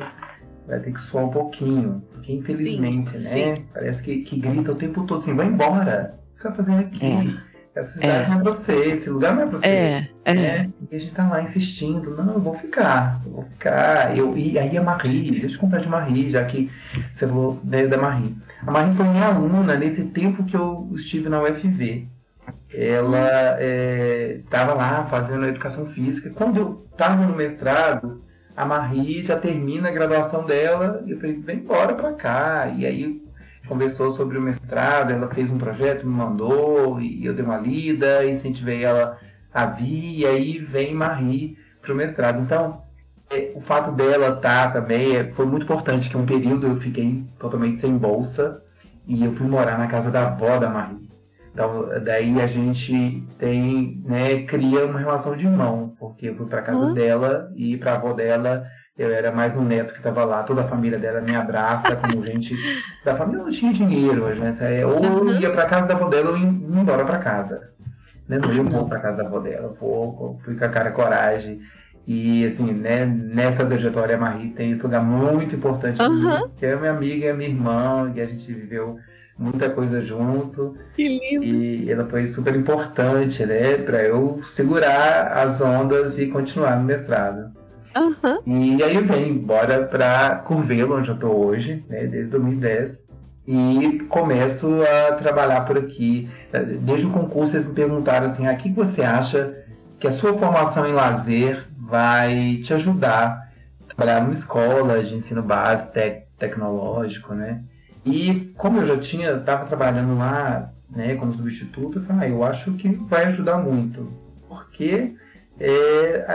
vai ter que suar um pouquinho. Porque infelizmente, sim, né? Sim. Parece que, que grita o tempo todo assim, vai embora. O que você tá fazendo aqui? É. Essa cidade é. não é pra você, esse lugar não é pra você. É, é. Né? E a gente tá lá insistindo, não, eu vou ficar, eu vou ficar. Eu, e aí a Marie, deixa eu contar de Marie, já que você falou da, da Marie. A Marie foi minha aluna nesse tempo que eu estive na UFV. Ela estava é, lá fazendo educação física. Quando eu estava no mestrado, a Marie já termina a graduação dela e eu falei, vem embora para cá. E aí conversou sobre o mestrado, ela fez um projeto, me mandou, e eu dei uma lida, incentivei ela a vir, e aí vem Marie para o mestrado. Então, é, o fato dela estar tá, também é, foi muito importante, que um período eu fiquei totalmente sem bolsa, e eu fui morar na casa da avó da Marie. Então, daí a gente tem, né, cria uma relação de irmão, porque eu fui para casa uhum. dela e para avó dela eu era mais um neto que estava lá, toda a família dela me abraça, como gente da família não tinha dinheiro, a gente, é, ou uhum. ia para casa da avó dela ou ia embora para casa. Né? Não, eu vou para casa da avó dela, vou, fui com a cara coragem. E assim, né, nessa trajetória a Marie tem esse lugar muito importante uhum. mim, que é minha amiga, é minha irmã, e a gente viveu muita coisa junto. Que lindo! E ela foi super importante, né, para eu segurar as ondas e continuar no mestrado. Uhum. E aí eu venho embora para Curvelo, onde eu estou hoje, né, desde 2010, e começo a trabalhar por aqui. Desde o concurso eles me perguntaram assim, ah, o que você acha que a sua formação em lazer vai te ajudar a trabalhar numa escola de ensino básico, tec tecnológico, né? E como eu já tinha, estava trabalhando lá né, como substituto, eu falei, ah, eu acho que vai ajudar muito, porque é,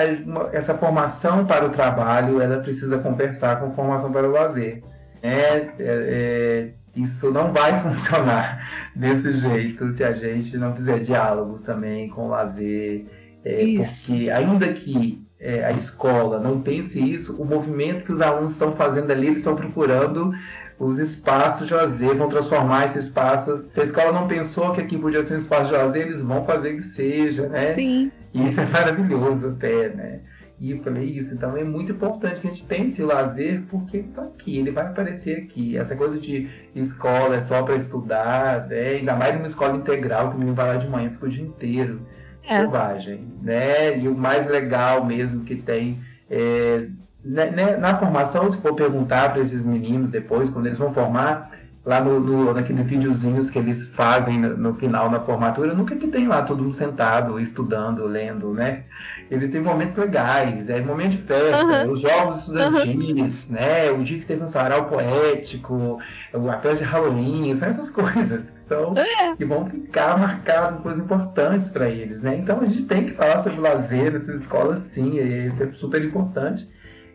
essa formação para o trabalho, ela precisa conversar com a formação para o lazer. É, é, é, isso não vai funcionar desse jeito se a gente não fizer diálogos também com o lazer. É, porque ainda que é, a escola não pense isso, o movimento que os alunos estão fazendo ali, eles estão procurando os espaços de lazer, vão transformar esses espaços. Se a escola não pensou que aqui podia ser um espaço de lazer, eles vão fazer que seja, né? Sim. E isso é maravilhoso até, né? E eu falei isso, então é muito importante que a gente pense o lazer, porque ele está aqui, ele vai aparecer aqui. Essa coisa de escola é só para estudar, né? ainda mais numa escola integral, que o menino vai lá de manhã fica o dia inteiro é. selvagem, né? E o mais legal mesmo que tem é, né, né, na formação, se for perguntar para esses meninos depois, quando eles vão formar, lá no, no naqueles videozinhos que eles fazem no, no, final da formatura, nunca que tem lá todo mundo sentado, estudando, lendo, né? Eles têm momentos legais, é momento de festa, uhum. os jogos estudantis, uhum. né? O dia que teve um sarau poético, a festa de Halloween, são essas coisas que, são, é. que vão ficar marcadas coisas importantes para eles, né? Então a gente tem que falar sobre lazer nessas escolas sim, isso é super importante.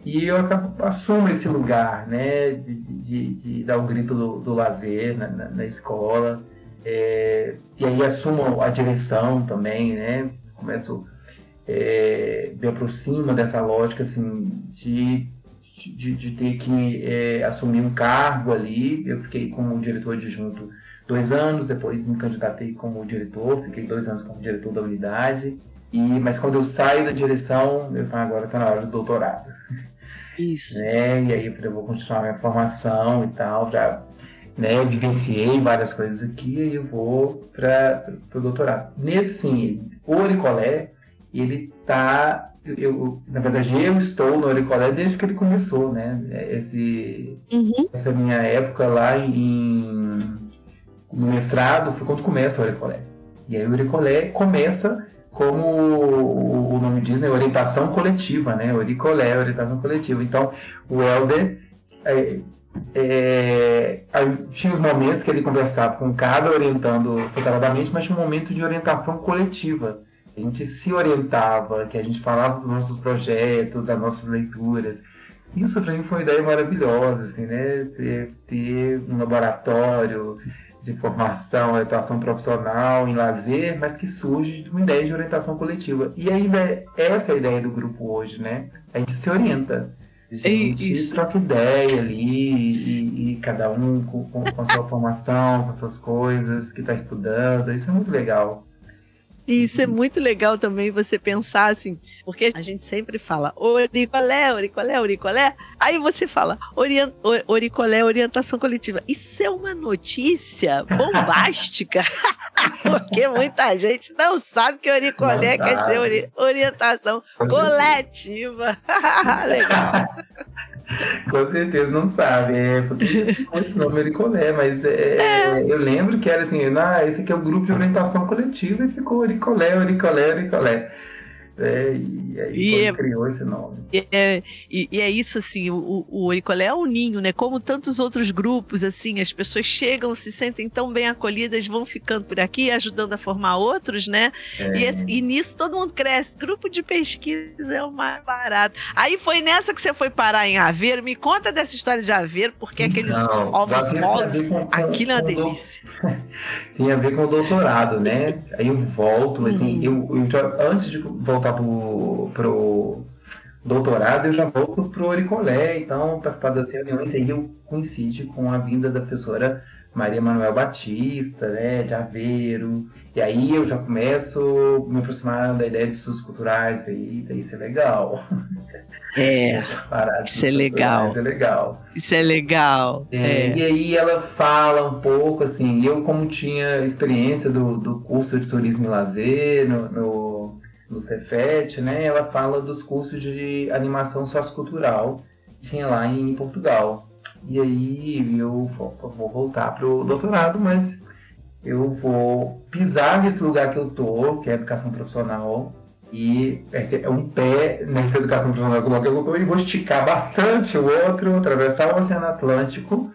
E eu assumo esse lugar, né, de, de, de dar o um grito do, do lazer na, na, na escola. É, e aí assumo a direção também, né, começo é, me aproximo dessa lógica, assim, de, de, de ter que é, assumir um cargo ali. Eu fiquei como diretor adjunto dois anos, depois me candidatei como diretor, fiquei dois anos como diretor da unidade. E, mas quando eu saio da direção, eu falo, agora está na hora do doutorado. Isso. Né? E aí eu falei, vou continuar minha formação e tal, já né, vivenciei várias coisas aqui e eu vou para o doutorado. Nesse, assim, o Oricolé, ele tá eu, na verdade, eu estou no Oricolé desde que ele começou, né? Esse, uhum. Essa minha época lá em, no mestrado foi quando começa o Oricolé. E aí o Oricolé começa como o nome diz, né, orientação coletiva, né, oricolé, orientação coletiva. Então, o Helder é, é, tinha os momentos que ele conversava com cada orientando separadamente, mas tinha um momento de orientação coletiva. A gente se orientava, que a gente falava dos nossos projetos, das nossas leituras. Isso para mim foi uma ideia maravilhosa, assim, né? Ter, ter um laboratório, de formação, orientação profissional, em lazer, mas que surge de uma ideia de orientação coletiva. E ainda é essa a ideia do grupo hoje, né? A gente se orienta. A gente Isso. troca ideia ali e, e cada um com, com, a sua formação, com suas coisas que está estudando. Isso é muito legal. E isso é muito legal também você pensar assim, porque a gente sempre fala oricolé, oricolé, oricolé. Aí você fala orient, oricolé, orientação coletiva. Isso é uma notícia bombástica, porque muita gente não sabe que oricolé quer dizer ori, orientação coletiva. legal. Com certeza não sabe, é porque esse nome Oricolé, mas é, é. eu lembro que era assim, ah, esse aqui é o grupo de orientação coletiva e ficou Oricolé, Oricolé, Oricolé. É, e aí e é, criou esse nome. É, e, e, é isso, assim, o, o Oricolé é um ninho, né? Como tantos outros grupos, assim, as pessoas chegam, se sentem tão bem acolhidas, vão ficando por aqui, ajudando a formar outros, né? É. E, e, nisso todo mundo cresce. Grupo de pesquisa é o mais barato. Aí foi nessa que você foi parar em Aveiro. Me conta dessa história de Aveiro, porque aqueles Não, ovos moles, aquilo é uma delícia. Tem a ver com o doutorado, né? Aí eu volto, assim, uhum. eu, eu já, antes de voltar voltar pro, pro doutorado, eu já volto pro Oricolé, então participar das reuniões aí eu coincide com a vinda da professora Maria Manuel Batista, né, de Aveiro, e aí eu já começo a me aproximar da ideia de estudos culturais, e isso é legal. É, isso é legal. é legal. Isso é legal. É, é. E aí ela fala um pouco, assim, eu como tinha experiência do, do curso de turismo e lazer no, no no Cefet, né, ela fala dos cursos de animação sociocultural que tinha lá em Portugal. E aí eu vou voltar para o doutorado, mas eu vou pisar nesse lugar que eu tô, que é educação profissional, e é um pé nessa educação profissional que eu tô, e vou esticar bastante o outro, atravessar o Oceano Atlântico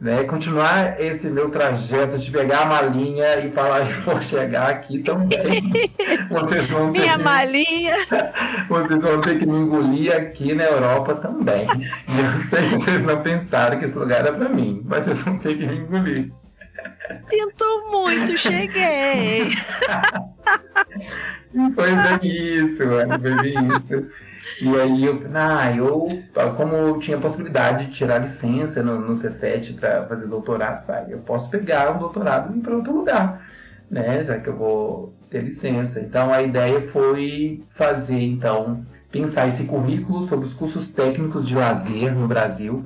né, continuar esse meu trajeto de pegar a malinha e falar que vou chegar aqui também. Vocês vão ter Minha que... malinha! Vocês vão ter que me engolir aqui na Europa também. Eu sei que vocês não pensaram que esse lugar era para mim, mas vocês vão ter que me engolir. Sinto muito, cheguei! foi bem isso, foi bem isso. E aí eu, ah, eu, como eu tinha possibilidade de tirar licença no, no Cefet para fazer doutorado, eu posso pegar um doutorado e ir para outro lugar, né? Já que eu vou ter licença. Então a ideia foi fazer, então, pensar esse currículo sobre os cursos técnicos de lazer no Brasil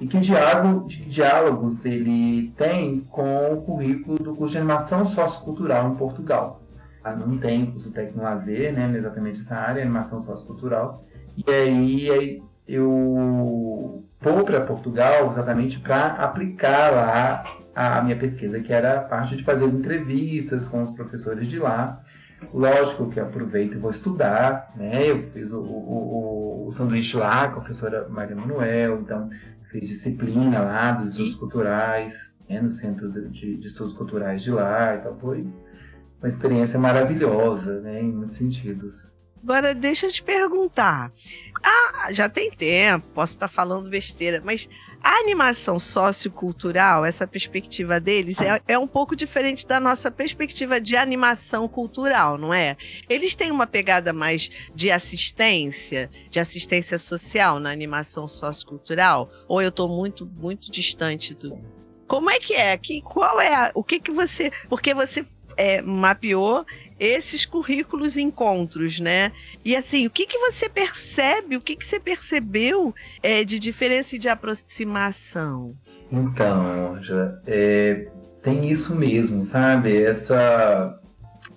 e que diálogo, diálogos ele tem com o currículo do curso de animação sociocultural em Portugal. Ah, não tem curso técnico lazer, né, exatamente essa área, animação sociocultural. E aí, aí eu vou para Portugal exatamente para aplicar lá a minha pesquisa, que era a parte de fazer entrevistas com os professores de lá. Lógico que aproveito e vou estudar, né? Eu fiz o, o, o, o sanduíche lá com a professora Maria Manuel, então fiz disciplina lá dos estudos culturais, né? no Centro de, de, Estudos Culturais de lá, então foi uma experiência maravilhosa, né? Em muitos sentidos. Agora, deixa eu te perguntar. Ah, já tem tempo, posso estar falando besteira, mas a animação sociocultural, essa perspectiva deles, é, é, um pouco diferente da nossa perspectiva de animação cultural, não é? Eles têm uma pegada mais de assistência, de assistência social na animação sociocultural? Ou eu estou muito, muito distante do. Como é que é? Que, qual é a, o que que você. Porque você é, mapeou esses currículos encontros, né? E assim, o que, que você percebe, o que, que você percebeu é, de diferença e de aproximação? Então, Ângela, é, tem isso mesmo, sabe? Essa,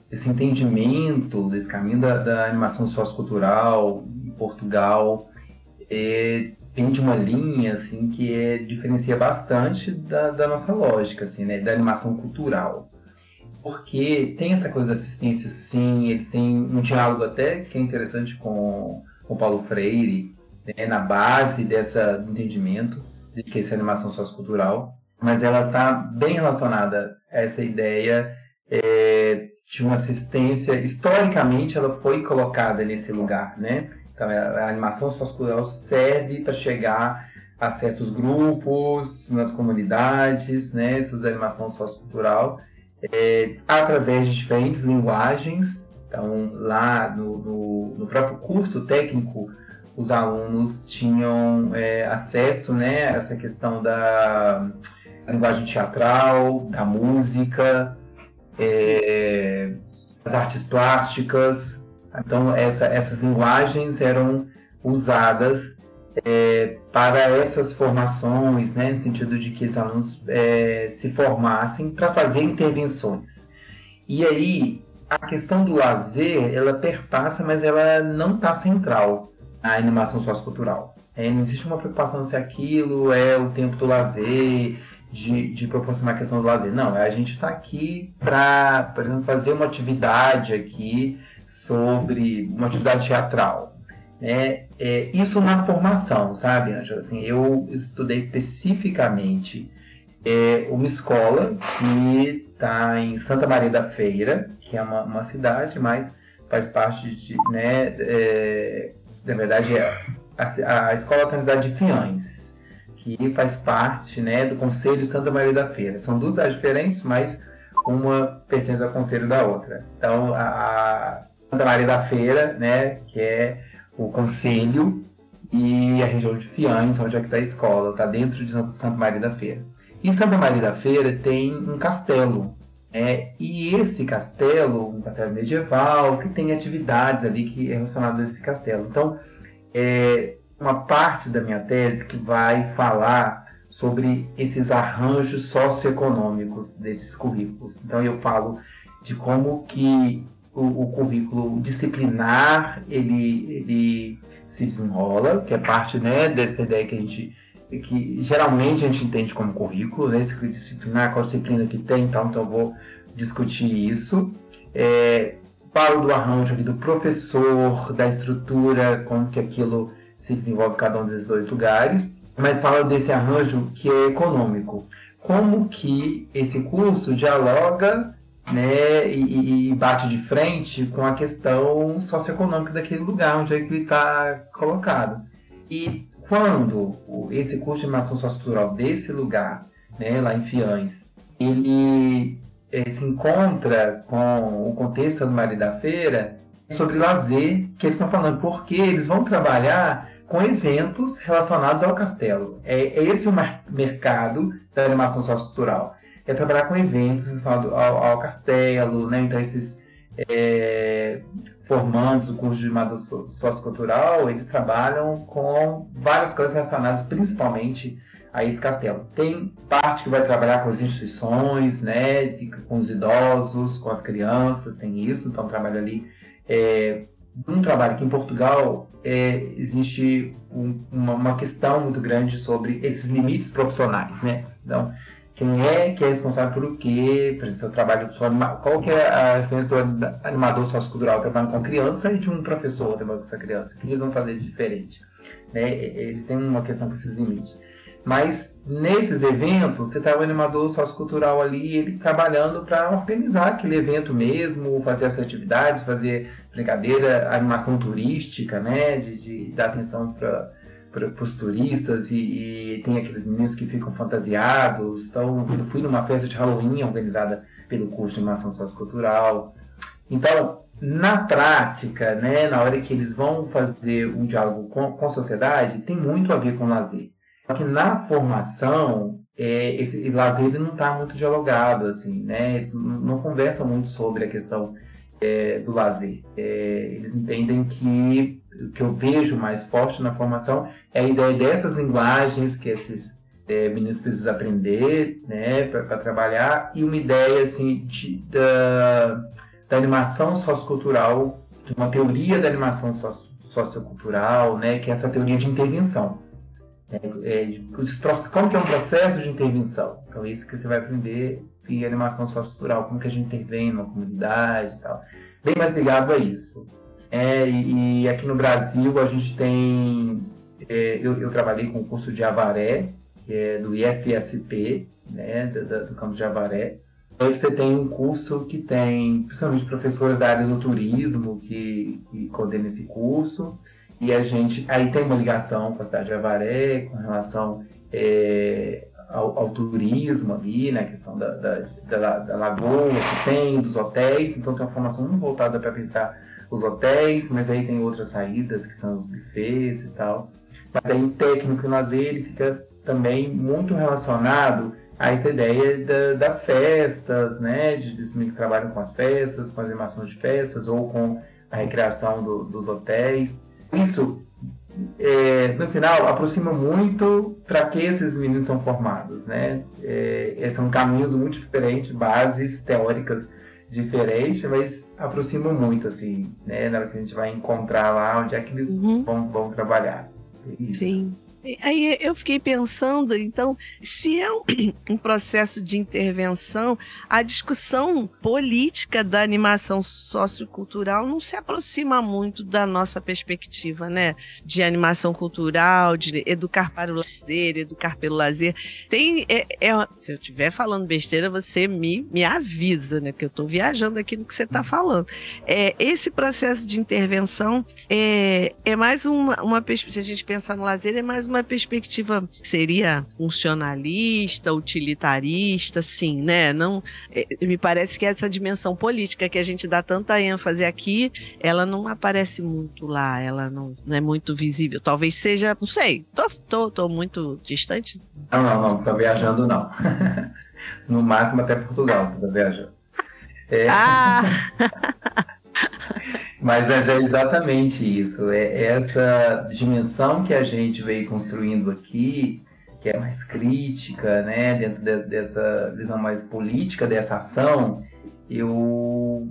esse entendimento desse caminho da, da animação sociocultural em Portugal é, vem de uma linha assim que é, diferencia bastante da, da nossa lógica, assim, né? Da animação cultural porque tem essa coisa da assistência, sim, eles têm um diálogo até que é interessante com o Paulo Freire, né, na base dessa entendimento de que essa animação sociocultural, mas ela está bem relacionada a essa ideia é, de uma assistência, historicamente ela foi colocada nesse lugar, né? Então a, animação sociocultural serve para chegar a certos grupos, nas comunidades, né? Isso da animação sociocultural é, através de diferentes linguagens. Então, lá no, no, no próprio curso técnico, os alunos tinham é, acesso né, a essa questão da linguagem teatral, da música, é, das artes plásticas. Então, essa, essas linguagens eram usadas é, para essas formações, né, no sentido de que os alunos é, se formassem para fazer intervenções. E aí, a questão do lazer, ela perpassa, mas ela não está central na animação sociocultural. É, não existe uma preocupação se aquilo é o tempo do lazer, de, de proporcionar a questão do lazer. Não, a gente está aqui para, por exemplo, fazer uma atividade aqui sobre uma atividade teatral né? É, isso na formação, sabe, Angela? Assim, eu estudei especificamente é, uma escola que está em Santa Maria da Feira, que é uma, uma cidade, mas faz parte de, né, é, na verdade, é, a, a escola está na cidade de Fiães, que faz parte, né, do Conselho de Santa Maria da Feira. São duas cidades diferentes, mas uma pertence ao conselho da outra. Então, a, a Santa Maria da Feira, né, que é o conselho e a região de Fiães, onde é que está a escola, está dentro de Santa Maria da Feira. Em Santa Maria da Feira tem um castelo, é, e esse castelo, um castelo medieval, que tem atividades ali que é relacionadas a esse castelo. Então, é uma parte da minha tese que vai falar sobre esses arranjos socioeconômicos desses currículos. Então, eu falo de como que o, o currículo disciplinar ele, ele se desenrola, que é parte né, dessa ideia que a gente que geralmente a gente entende como currículo, né, esse disciplinar, qual disciplina que tem, então, então vou discutir isso. É, falo do arranjo ali do professor, da estrutura, como que aquilo se desenvolve em cada um desses dois lugares. mas fala desse arranjo que é econômico. Como que esse curso dialoga né, e, e, bate de frente com a questão socioeconômica daquele lugar onde é que ele está colocado. E quando esse curso de animação sociocultural desse lugar, né, lá em Fiães, ele é, se encontra com o contexto do Maria da Feira, sobre lazer que eles estão falando, porque eles vão trabalhar com eventos relacionados ao castelo. É, é esse o mercado da animação sociocultural é trabalhar com eventos relacionados ao, ao castelo, né? Então, esses é, formandos do curso de animação sociocultural, eles trabalham com várias coisas relacionadas principalmente a esse castelo. Tem parte que vai trabalhar com as instituições, né? Com os idosos, com as crianças, tem isso, então trabalho ali. É, um trabalho que em Portugal é, existe um, uma, uma, questão muito grande sobre esses limites profissionais, né? Então, quem é que é responsável por o quê? Por exemplo, seu trabalho qual que é a referência do animador sociocultural trabalhando com criança e de um professor trabalhando com essa criança? O que eles vão fazer de diferente? Né? Eles têm uma questão com esses limites. Mas nesses eventos, você tem tá o animador sociocultural ali, ele trabalhando para organizar aquele evento mesmo, fazer as atividades, fazer brincadeira, animação turística, né? De, de dar atenção para para os turistas e, e, tem aqueles meninos que ficam fantasiados. Então, eu fui numa festa de Halloween organizada pelo curso de animação sociocultural. Então, na prática, né, na hora que eles vão fazer um diálogo com, com a sociedade, tem muito a ver com lazer. Só que na formação, é, esse lazer não está muito dialogado, assim, né? Eles não conversam muito sobre a questão é, do lazer. É, eles entendem que que eu vejo mais forte na formação é a ideia dessas linguagens que esses é, meninos precisam aprender né, para trabalhar e uma ideia assim, de, da, da animação sociocultural, de uma teoria da animação socio, sociocultural, né, que é essa teoria de intervenção. É, é, como que é um processo de intervenção? Então, isso que você vai aprender em animação sociocultural, como que a gente intervém na comunidade e tal. Bem mais ligado a isso. É, e, aqui no Brasil a gente tem. É, eu, eu, trabalhei com o curso de Avaré, que é do IFSP, né, do, do campo de Avaré. Aí você tem um curso que tem, principalmente professores da área do turismo que, que coordenam esse curso. E a gente. Aí tem uma ligação com a cidade de Avaré, com relação é, ao, ao, turismo ali, né? A questão da, da, da, da, lagoa que tem, dos hotéis. Então tem uma formação muito voltada para pensar os hotéis, mas aí tem outras saídas, que são os buffets e tal. Mas aí o técnico e lazer ele fica também muito relacionado a essa ideia da, das festas, né? De, de que trabalham com as festas, com as animações de festas ou com a recreação do, dos hotéis. Isso, é, no final, aproxima muito para que esses meninos são formados, né? É, são caminhos muito diferentes, bases teóricas diferente, mas aproxima muito, assim, né? Na hora que a gente vai encontrar lá onde é que eles uhum. vão, vão trabalhar. Isso. Sim. Aí eu fiquei pensando, então, se é um, processo de intervenção, a discussão política da animação sociocultural não se aproxima muito da nossa perspectiva, né? De animação cultural, de educar para o lazer, educar pelo lazer. Tem, é, é, se eu estiver falando besteira, você me, me avisa, né? Porque eu estou viajando aqui no que você está falando. É, esse processo de intervenção é, é mais uma, uma se a gente pensar no lazer, é mais uma uma perspectiva seria funcionalista, utilitarista, sim, né? Não, é, me parece que essa dimensão política que a gente dá tanta ênfase aqui, ela não aparece muito lá, ela não, não é muito visível. Talvez seja, não sei, tô, tô, tô muito distante. Não, não, não, tô viajando não. no máximo até Portugal, você tá viajando. É... Ah! Mas é já exatamente isso. É essa dimensão que a gente veio construindo aqui, que é mais crítica, né, dentro de, dessa visão mais política dessa ação, eu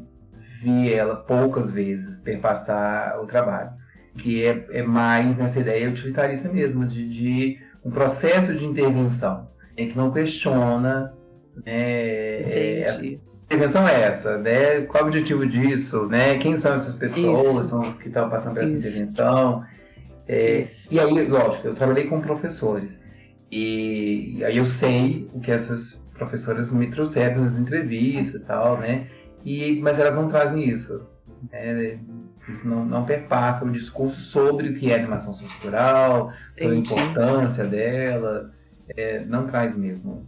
vi ela poucas vezes perpassar o trabalho. Que é, é mais nessa ideia utilitarista mesmo, de, de um processo de intervenção, em que não questiona né, Entendi intervenção é essa, né? Qual o objetivo disso, né? Quem são essas pessoas que estão passando por essa Isso. intervenção? É, e aí, lógico, eu trabalhei com professores. E, e aí eu sei o que essas professoras me trouxeram nas entrevistas e tal, né? E, mas elas não trazem isso. Né? Isso não, não perpassa o discurso sobre o que é animação sociocultural, sobre a importância dela. É, não traz mesmo.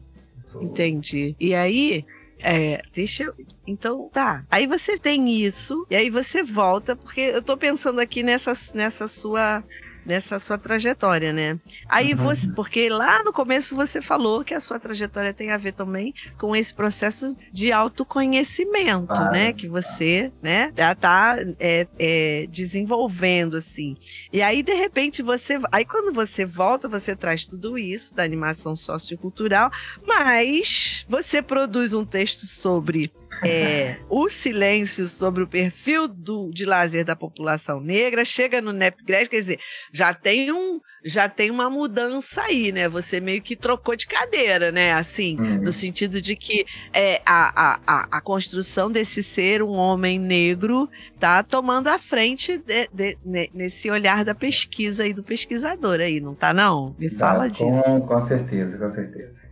Entendi. E aí, é, deixa eu. Então, tá. Aí você tem isso, e aí você volta, porque eu tô pensando aqui nessa, nessa sua nessa sua trajetória, né? Aí uhum. você, porque lá no começo você falou que a sua trajetória tem a ver também com esse processo de autoconhecimento, ah, né? Que você, né, já tá é, é, desenvolvendo assim. E aí de repente você, aí quando você volta você traz tudo isso da animação sociocultural, mas você produz um texto sobre é, o silêncio sobre o perfil do, de lazer da população negra chega no NEPGRES, quer dizer, já tem um já tem uma mudança aí, né? Você meio que trocou de cadeira, né? Assim, uhum. no sentido de que é, a, a, a, construção desse ser, um homem negro, tá tomando a frente de, de, de, nesse olhar da pesquisa e do pesquisador aí, não tá não? Me fala disso. Com, com certeza, com certeza.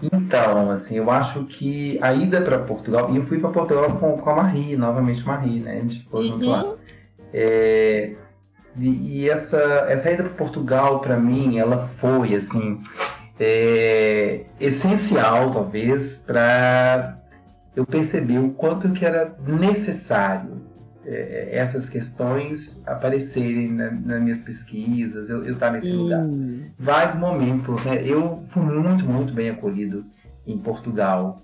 Então, assim, eu acho que a ida para Portugal, e eu fui para Portugal com, com a Marie, novamente Marie, né? A gente foi uhum. junto lá. É, e, e, essa, essa ida para Portugal, para mim, ela foi, assim, é, essencial, talvez, para eu perceber o quanto que era necessário é, essas questões aparecerem na, nas minhas pesquisas, eu estar nesse hum. lugar. Vários momentos, né? Eu fui muito, muito bem acolhido em Portugal,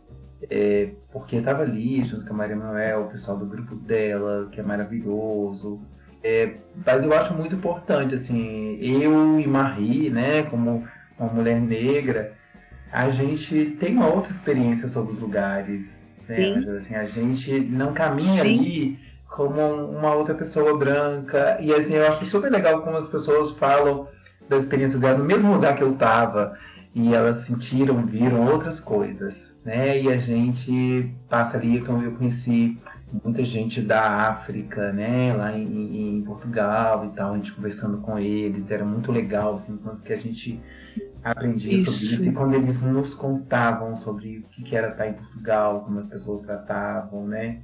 é, porque estava ali junto com a Maria Manuel, o pessoal do grupo dela, que é maravilhoso. É, mas eu acho muito importante, assim, eu e Marie, né, como uma mulher negra, a gente tem uma outra experiência sobre os lugares, né? Assim, a gente não caminha Sim. ali como uma outra pessoa branca. E assim, eu acho super legal como as pessoas falam da experiência dela no mesmo lugar que eu estava. E elas sentiram, viram outras coisas, né? E a gente passa ali, como eu conheci muita gente da África, né? Lá em, em Portugal e tal, a gente conversando com eles, era muito legal, assim, quando que a gente aprendia isso. sobre isso. E quando eles nos contavam sobre o que era estar em Portugal, como as pessoas tratavam, né?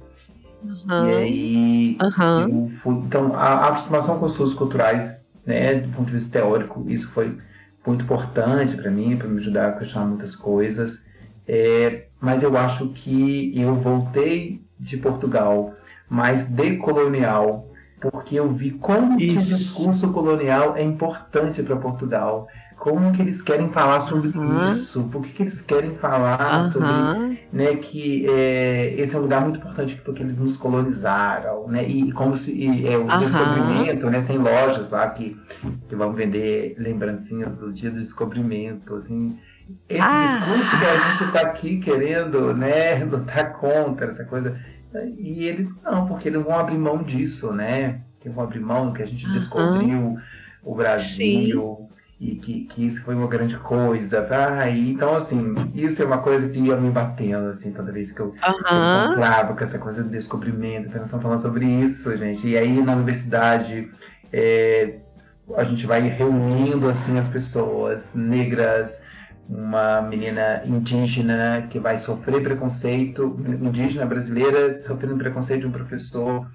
Uhum. E aí, uhum. fui, então, a, a, aproximação com os estudos culturais, né, do ponto de vista teórico, isso foi muito importante para mim, para me ajudar a questionar muitas coisas. É, mas eu acho que eu voltei de Portugal mais decolonial, porque eu vi como que o discurso colonial é importante para Portugal como que eles querem falar sobre uhum. isso? Por que, que eles querem falar uhum. sobre né, que é, esse é um lugar muito importante porque eles nos colonizaram, né? E, como se e, é, o uhum. descobrimento, né? Tem lojas lá que, que vão vender lembrancinhas do dia do descobrimento, assim. Esse ah. discurso que a gente está aqui querendo, né, lutar contra essa coisa. E eles não, porque eles vão abrir mão disso, né? Que vão abrir mão que a gente descobriu o Brasil. Sim e que, que isso foi uma grande coisa. Ah, e, então, assim, isso é uma coisa que ia me batendo, assim, toda vez que eu, uhum. eu com essa coisa do descobrimento, que nós estamos falando sobre isso, gente. E aí, na universidade, é, a gente vai reunindo, assim, as pessoas negras, uma menina indígena que vai sofrer preconceito, indígena brasileira, sofrendo preconceito de um professor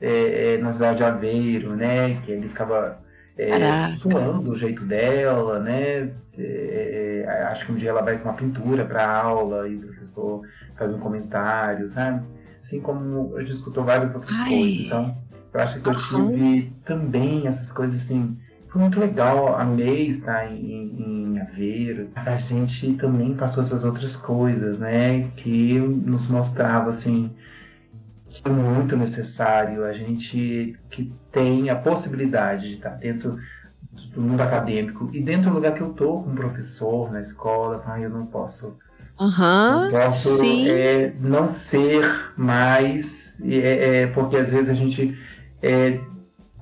é, é, na cidade de Aveiro, né, que ele ficava é, suando o jeito dela, né? É, é, acho que um dia ela vai com uma pintura para aula e o professor faz um comentário, sabe? Assim como a gente escutou várias outras Ai. coisas. Então, eu acho que eu tive também essas coisas assim. Foi muito legal, amei estar em, em Aveiro. Mas a gente também passou essas outras coisas, né? Que nos mostrava assim é muito necessário a gente que tem a possibilidade de estar dentro do mundo acadêmico e dentro do lugar que eu tô como professor na escola, ah, eu não posso Uhum, não posso é, não ser mais, é, é, porque às vezes a gente é,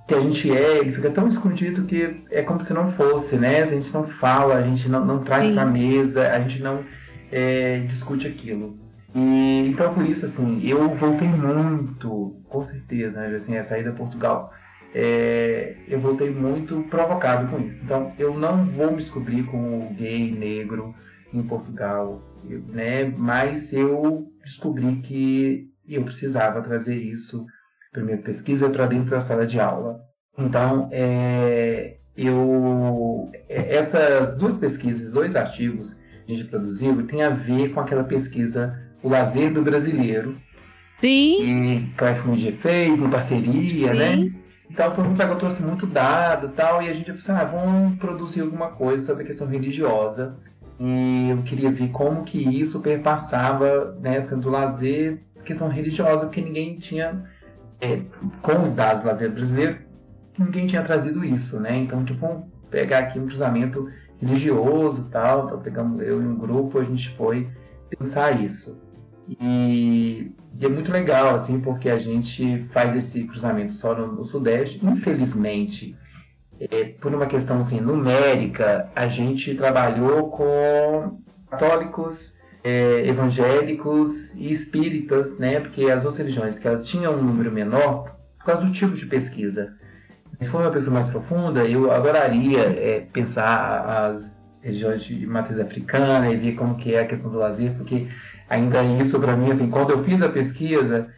que a gente é, ele fica tão escondido que é como se não fosse, né? A gente não fala, a gente não, não traz para mesa, a gente não é, discute aquilo. E, então, por isso, assim, eu voltei muito, com certeza, né, assim, a saída a Portugal. é, eu voltei muito provocado com isso. Então, eu não vou me descobrir como gay, negro em Portugal, né? Mas eu descobri que eu precisava trazer isso para minhas pesquisas para dentro da sala de aula. Então, é, eu é, essas duas pesquisas, dois artigos que a gente produziu, tem a ver com aquela pesquisa O Lazer do Brasileiro, Sim. que a FMG fez em parceria, né? Sim. né? Então foi muito legal, eu trouxe muito dado tal, e a gente falou assim, ah, vamos produzir alguma coisa sobre a questão religiosa. E eu queria ver como que isso perpassava né, do lazer, questão religiosa, porque ninguém tinha, é, com os dados do lazer brasileiro, ninguém tinha trazido isso, né? Então, tipo, vamos pegar aqui um cruzamento religioso tal, então pegamos eu e um grupo, a gente foi pensar isso. E, e, é muito legal, assim, porque a gente faz esse cruzamento só no, no Sudeste. Infelizmente, é, por uma questão assim, numérica, a gente trabalhou com católicos, é, evangélicos e espíritas, né? Porque as outras religiões que elas tinham um número menor por causa do tipo de pesquisa. Se for uma pessoa mais profunda, eu adoraria é, pensar as religiões de matriz africana e ver como que é a questão do lazer, porque ainda isso para mim, assim, quando eu fiz a pesquisa,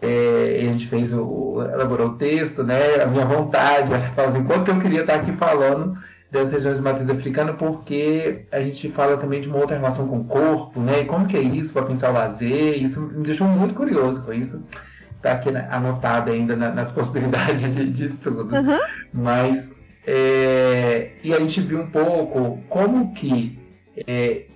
é, a gente fez o, elaborou o texto, né, a minha vontade, ela fala assim, quanto eu queria estar aqui falando das regiões de matriz africana, porque a gente fala também de uma outra relação com o corpo, né, e como que é isso para pensar o lazer, isso me deixou muito curioso com isso, tá aqui anotado ainda na, nas possibilidades de, de estudo, uhum. mas é, e a gente viu um pouco como que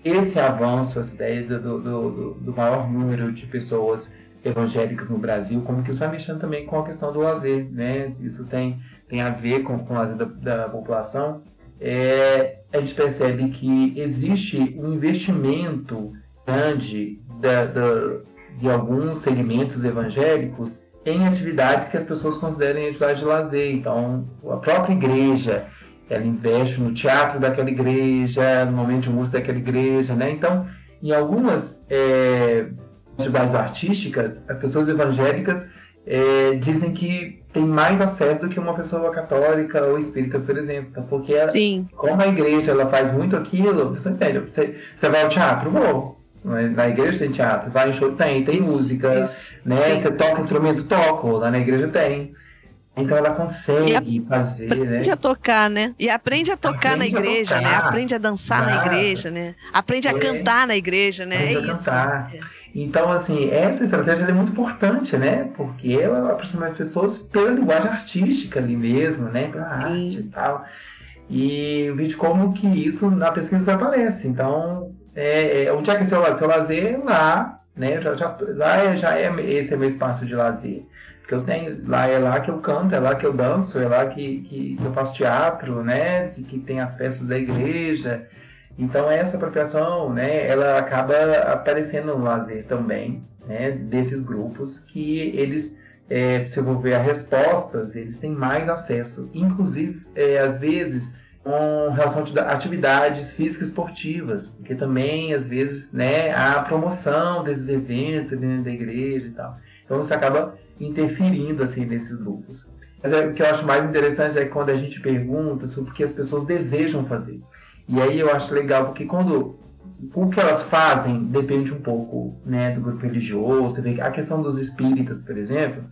esse avanço, essa ideia do, do, do, maior número de pessoas evangélicas no Brasil, como que isso vai mexendo também com a questão do lazer, né? Isso tem, tem a ver com, com o lazer da, da população. É, a gente percebe que existe um investimento grande da, da, de alguns segmentos evangélicos em atividades que as pessoas consideram atividades de lazer. Então, a própria igreja ela investe no teatro daquela igreja, no momento de música daquela igreja, né? Então, em algumas é, atividades artísticas, as pessoas evangélicas é, dizem que tem mais acesso do que uma pessoa católica ou espírita, por exemplo. Porque ela, como a igreja ela faz muito aquilo, você entende? Você, você vai ao teatro? Vou. Na igreja tem teatro, vai em show, tem, tem isso, música, isso, né? Sim. Você toca instrumento, toco, lá na igreja tem. Então ela consegue fazer, aprende né? Aprende a tocar, né? E aprende a tocar aprende na igreja, né? tocar. né? Aprende a dançar na igreja, né? Aprende é. a cantar na igreja, né? Aprende é a isso. Cantar. Então, assim, essa estratégia é muito importante, né? Porque ela aproxima as pessoas pela linguagem artística ali mesmo, né? Pela arte Sim. e tal. E eu vejo como que isso na pesquisa aparece. Então, é, é, onde é que é seu, seu lazer? Lá, né? Já, já, lá já é, esse é meu espaço de lazer que eu tenho. Lá é lá que eu canto, é lá que eu danço, é lá que, que eu faço teatro, né? Que, que tem as festas da igreja. Então essa apropriação, né, ela acaba aparecendo no lazer também, né, desses grupos que eles, é, se eu vou ver as respostas, eles têm mais acesso, inclusive é, às vezes com relação a atividades físicas esportivas, porque também às vezes, né, a promoção desses eventos dentro da igreja e tal. Então você acaba interferindo assim nesses grupos. Mas é, o que eu acho mais interessante é quando a gente pergunta sobre o que as pessoas desejam fazer. E aí eu acho legal porque quando o que elas fazem depende um pouco né, do grupo religioso. A questão dos espíritas, por exemplo,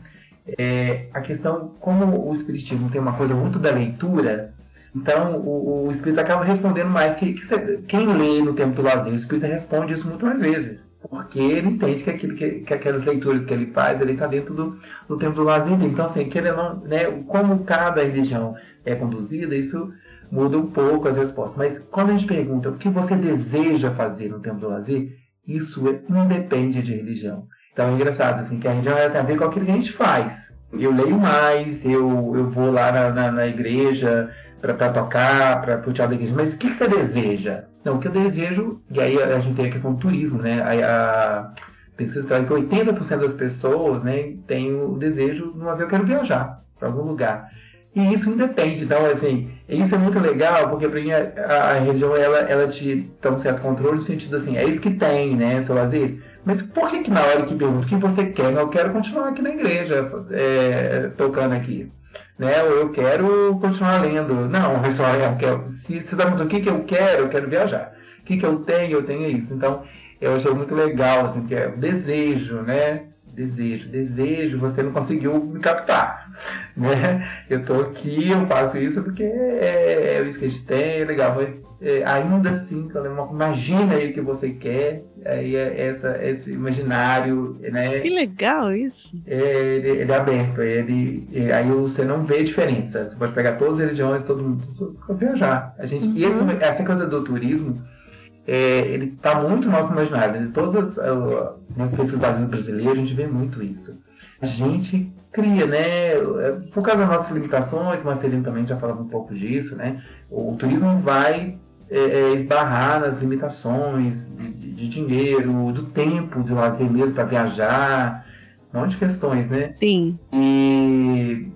é a questão como o espiritismo tem uma coisa muito da leitura, então, o, o espírita acaba respondendo mais que, que você, quem lê no tempo do lazer, o espírita responde isso muito mais vezes, porque ele entende que, aquilo, que, que aquelas leituras que ele faz, ele está dentro do, do tempo do lazer Então, assim, querendo, né, como cada religião é conduzida, isso muda um pouco as respostas. Mas quando a gente pergunta o que você deseja fazer no tempo do lazer, isso é, não depende de religião. Então é engraçado, assim, que a religião tem a ver com aquilo que a gente faz. Eu leio mais, eu, eu vou lá na, na, na igreja, para tocar, para o da igreja. Mas o que, que, você deseja? Não, o que eu desejo, e aí a gente tem a questão do turismo, né? A, a pesquisa traz que 80% das pessoas né, tem o desejo de uma vez eu quero viajar para algum lugar. E isso independe. Então, assim, isso é muito legal, porque para mim a, a, religião ela, ela te dá um certo controle no sentido assim, é isso que tem, né? Seu lazer. Mas por que, que na hora que pergunta o que você quer, eu quero continuar aqui na igreja, é, tocando aqui? Né? Ou eu quero continuar lendo. Não, pessoal, eu quero, se você está o que, que eu quero, eu quero viajar. O que, que eu tenho, eu tenho isso. Então, eu achei muito legal, assim, que é o desejo, né? desejo, desejo, você não conseguiu me captar, né? Eu tô aqui, eu faço isso porque é, é isso que a gente tem, é legal, mas é, ainda assim, imagina aí o que você quer, aí é essa, esse imaginário, né? Que legal isso! É, ele, ele, é aberto, ele, aí você não vê diferença, você pode pegar todas as religiões, todo mundo, viajar. A gente, uhum. E esse, essa coisa do turismo, é, ele está muito no nosso imaginário. De todas uh, nas pesquisas brasileiras, a gente vê muito isso. A gente cria, né? É, por causa das nossas limitações, Marcelino também já falava um pouco disso, né? O turismo vai é, é, esbarrar nas limitações de, de, dinheiro, do tempo, de lazer mesmo para viajar, um monte de questões, né? Sim. E,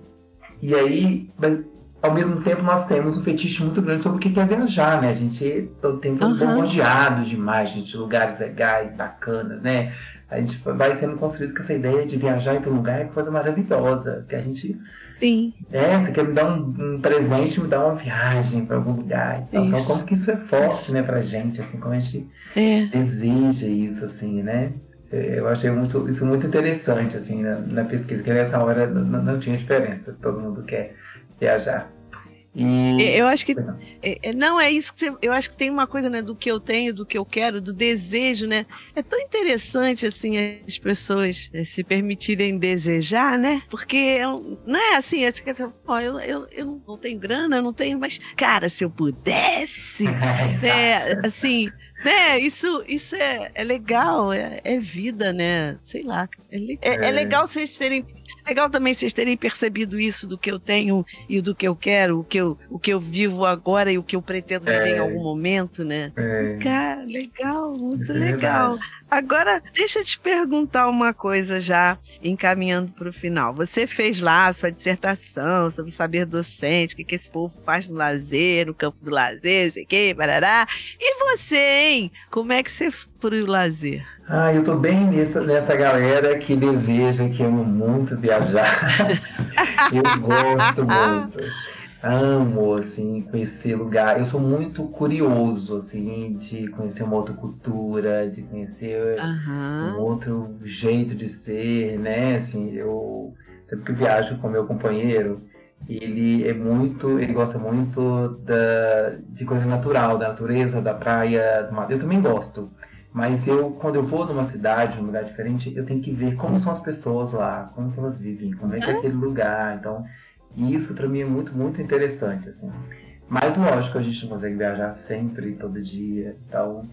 e aí, mas ao mesmo tempo nós temos um fetiche muito grande sobre o que é viajar, né? A gente todo tempo uhum. bombardeado de imagens de lugares legais, bacanas, né? A gente vai sendo construído com essa ideia de viajar para um lugar é coisa maravilhosa, que a gente Sim. É, você quer me dar um, um presente, me dar uma viagem para algum lugar. Então, então, como que isso é forte, isso. né, pra gente, assim, como a gente é. deseja isso, assim, né? É, eu achei muito, isso muito interessante, assim, na, na pesquisa, que nessa hora não, não tinha diferença, todo mundo quer viajar. E... Eu acho que é, é, não é isso que você, eu acho que tem uma coisa né do que eu tenho, do que eu quero, do desejo, né? É tão interessante assim as pessoas eh, se permitirem desejar, né? Porque não é assim, é, ó, eu, eu, eu não tenho grana, eu não tenho, mas cara, se eu pudesse, é, assim, né? Isso, isso é, é legal, é, é vida, né? Sei lá. É, é, é legal vocês terem Legal também vocês terem percebido isso do que eu tenho e do que eu quero, o que eu, o que eu vivo agora e o que eu pretendo viver é. em algum momento, né? É. Cara, legal, muito é legal. Agora, deixa eu te perguntar uma coisa já, encaminhando para o final. Você fez lá a sua dissertação sobre o saber docente, o que, que esse povo faz no lazer, no campo do lazer, sei que, barará. E você, hein? Como é que você foi o lazer? Ah, eu tô bem nessa, nessa galera que deseja, que ama muito viajar. eu gosto muito. Amo, assim, conhecer lugar. Eu sou muito curioso, assim, de conhecer uma outra cultura, de conhecer uhum. um outro jeito de ser, né? Assim, eu sempre que viajo com meu companheiro, ele é muito, ele gosta muito da, de coisa natural, da natureza, da praia, do mar. Eu também gosto. Mas eu, quando eu vou numa cidade, num lugar diferente, eu tenho que ver como são as pessoas lá, como que elas vivem, como é que é aquele lugar. Então, isso para mim é muito, muito interessante, assim. Mas lógico, a gente não consegue viajar sempre, todo dia. Então,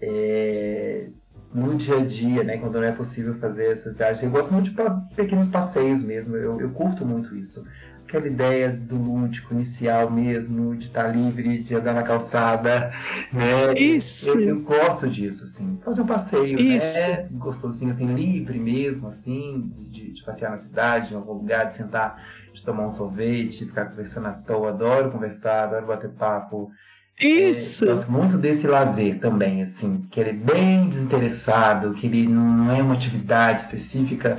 é, no dia a dia, né, quando não é possível fazer essas viagens, eu gosto muito de pequenos passeios mesmo. Eu, eu curto muito isso aquela ideia do lúdico inicial mesmo, de estar livre, de andar na calçada, né? Isso. Eu, eu gosto disso, assim. Fazer um passeio, Isso. né? Gostosinho, assim, livre mesmo, assim, de, de, passear na cidade, em algum lugar, de sentar, de tomar um sorvete, ficar conversando à toa. Adoro conversar, adoro bater papo. Isso. É, gosto muito desse lazer também, assim, que ele é bem desinteressado, que ele não é uma atividade específica,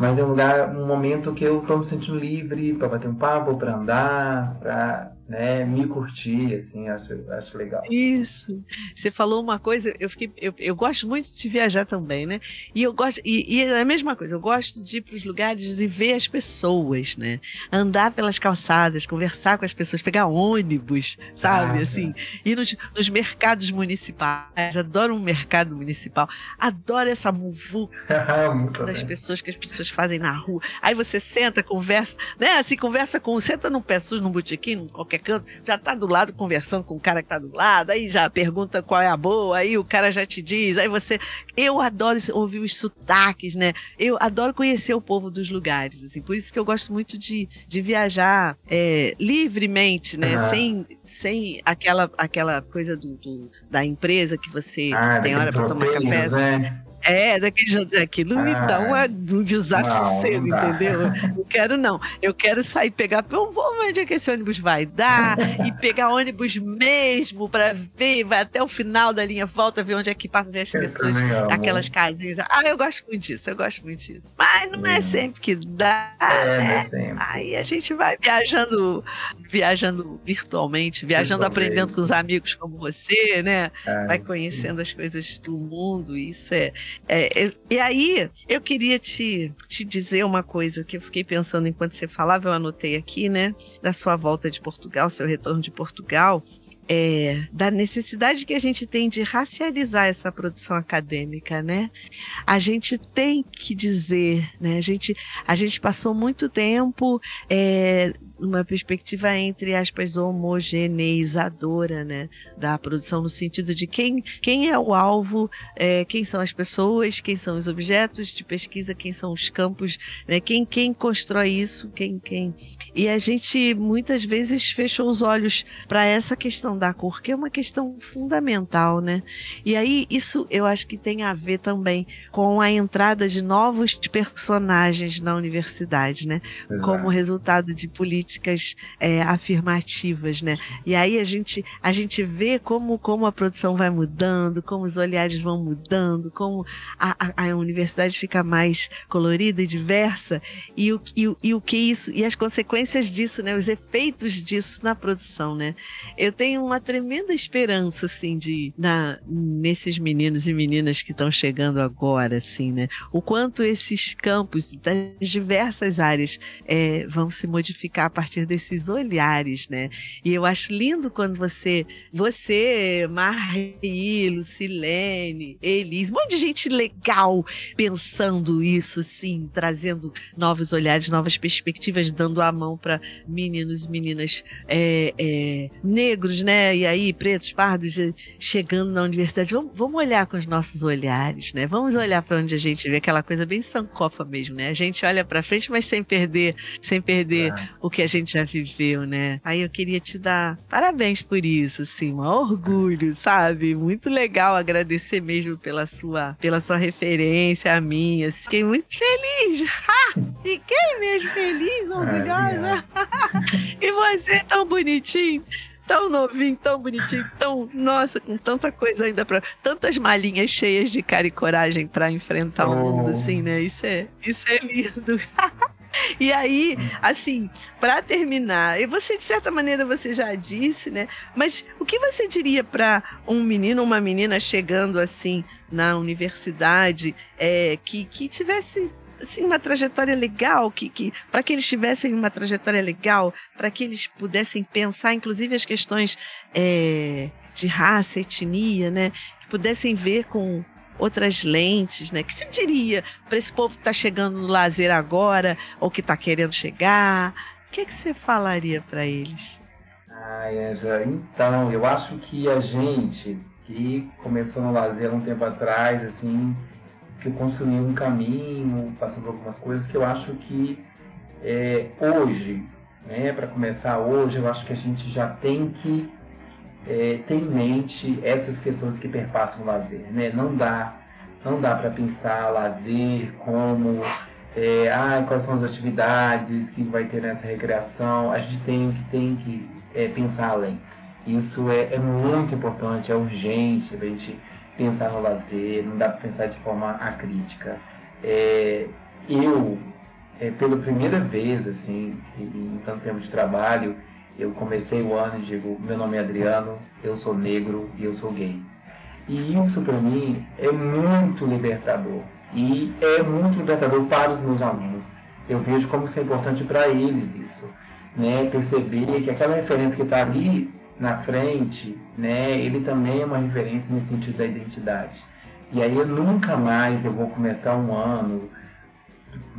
mas é um lugar, um momento que eu estou me sentindo livre para bater um papo, para andar, para né, me curtir, assim, acho, acho legal. Isso. Você falou uma coisa, eu fiquei, eu, eu gosto muito de viajar também, né? E eu gosto, e, e é a mesma coisa, eu gosto de ir para os lugares e ver as pessoas, né? Andar pelas calçadas, conversar com as pessoas, pegar ônibus, sabe? Ah, assim, é. ir nos, nos mercados municipais, adoro um mercado municipal, adoro essa muvuca das pessoas que as pessoas fazem na rua. Aí você senta, conversa, né? Assim, conversa com, senta num pé sujo, num botequim, qualquer já tá do lado conversando com o cara que tá do lado, aí já pergunta qual é a boa, aí o cara já te diz, aí você. Eu adoro ouvir os sotaques, né? Eu adoro conhecer o povo dos lugares, assim, por isso que eu gosto muito de, de viajar é, livremente, né? Uhum. Sem, sem aquela, aquela coisa do, do, da empresa que você ah, tem hora para tomar café. Né? É, daquele, aquilo ah, me dá uma, um desassossego, entendeu? Não quero, não. Eu quero sair, pegar. Eu vou ver onde é que esse ônibus vai dar e pegar ônibus mesmo para ver, vai até o final da linha, volta, ver onde é que passa, ver as pessoas, aquelas casinhas. Ah, eu gosto muito disso, eu gosto muito disso. Mas não é sempre que dá. É, né? sempre. Aí a gente vai viajando, viajando virtualmente, viajando, aprendendo com os amigos como você, né? É, vai conhecendo as coisas do mundo, isso é é, e aí, eu queria te, te dizer uma coisa que eu fiquei pensando enquanto você falava, eu anotei aqui, né? Da sua volta de Portugal, seu retorno de Portugal. É, da necessidade que a gente tem de racializar essa produção acadêmica, né? A gente tem que dizer, né? A gente, a gente passou muito tempo é, uma perspectiva entre aspas homogeneizadora, né, da produção no sentido de quem, quem é o alvo, é, quem são as pessoas, quem são os objetos de pesquisa, quem são os campos, né, quem quem constrói isso, quem quem e a gente muitas vezes fechou os olhos para essa questão da cor, que é uma questão fundamental, né? E aí isso eu acho que tem a ver também com a entrada de novos personagens na universidade, né? Exato. Como resultado de políticas políticas é, afirmativas, né? E aí a gente, a gente vê como, como a produção vai mudando, como os olhares vão mudando, como a, a, a universidade fica mais colorida e diversa, e o, e, e o que isso, e as consequências disso, né? Os efeitos disso na produção, né? Eu tenho uma tremenda esperança, assim, de, na, nesses meninos e meninas que estão chegando agora, assim, né? O quanto esses campos das diversas áreas é, vão se modificar a partir desses olhares, né? E eu acho lindo quando você, você, Marie, Lucilene, Elise, um monte de gente legal pensando isso, assim, trazendo novos olhares, novas perspectivas, dando a mão para meninos e meninas é, é, negros, né? E aí, pretos, pardos, chegando na universidade. Vamos, vamos olhar com os nossos olhares, né? Vamos olhar para onde a gente vê aquela coisa bem sancofa mesmo, né? A gente olha para frente, mas sem perder, sem perder é. o que a gente já viveu, né? Aí eu queria te dar parabéns por isso, assim, um orgulho, sabe? Muito legal agradecer mesmo pela sua, pela sua referência a mim. Assim. Fiquei muito feliz. Fiquei mesmo feliz, orgulhosa. e você tão bonitinho tão novinho, tão bonitinho, tão, nossa, com tanta coisa ainda para tantas malinhas cheias de cara e coragem para enfrentar o mundo oh. assim, né? Isso é, isso é lindo. E aí, assim, para terminar, e você de certa maneira você já disse, né? Mas o que você diria para um menino ou uma menina chegando assim na universidade é, que, que tivesse assim, uma trajetória legal, que, que para que eles tivessem uma trajetória legal, para que eles pudessem pensar, inclusive, as questões é, de raça, etnia, né? Que pudessem ver com outras lentes, né? O que você diria para esse povo que está chegando no lazer agora ou que está querendo chegar? O que, é que você falaria para eles? Ai, Anja, então, eu acho que a gente que começou no lazer um tempo atrás, assim, que construiu um caminho, passou por algumas coisas que eu acho que é, hoje, né, para começar hoje, eu acho que a gente já tem que é, ter em mente essas questões que perpassam o lazer, né? Não dá, não dá para pensar lazer como é, ah, quais são as atividades que vai ter nessa recreação. A gente tem que tem que é, pensar além. Isso é, é muito importante, é urgente a gente pensar no lazer. Não dá para pensar de forma acrítica. É, eu, é, pela primeira vez, assim, em, em tanto tempo de trabalho, eu comecei o ano e digo: meu nome é Adriano, eu sou negro e eu sou gay. E isso para mim é muito libertador. E é muito libertador para os meus alunos. Eu vejo como isso é importante para eles isso. Né? Perceber que aquela referência que está ali na frente, né? ele também é uma referência nesse sentido da identidade. E aí eu nunca mais eu vou começar um ano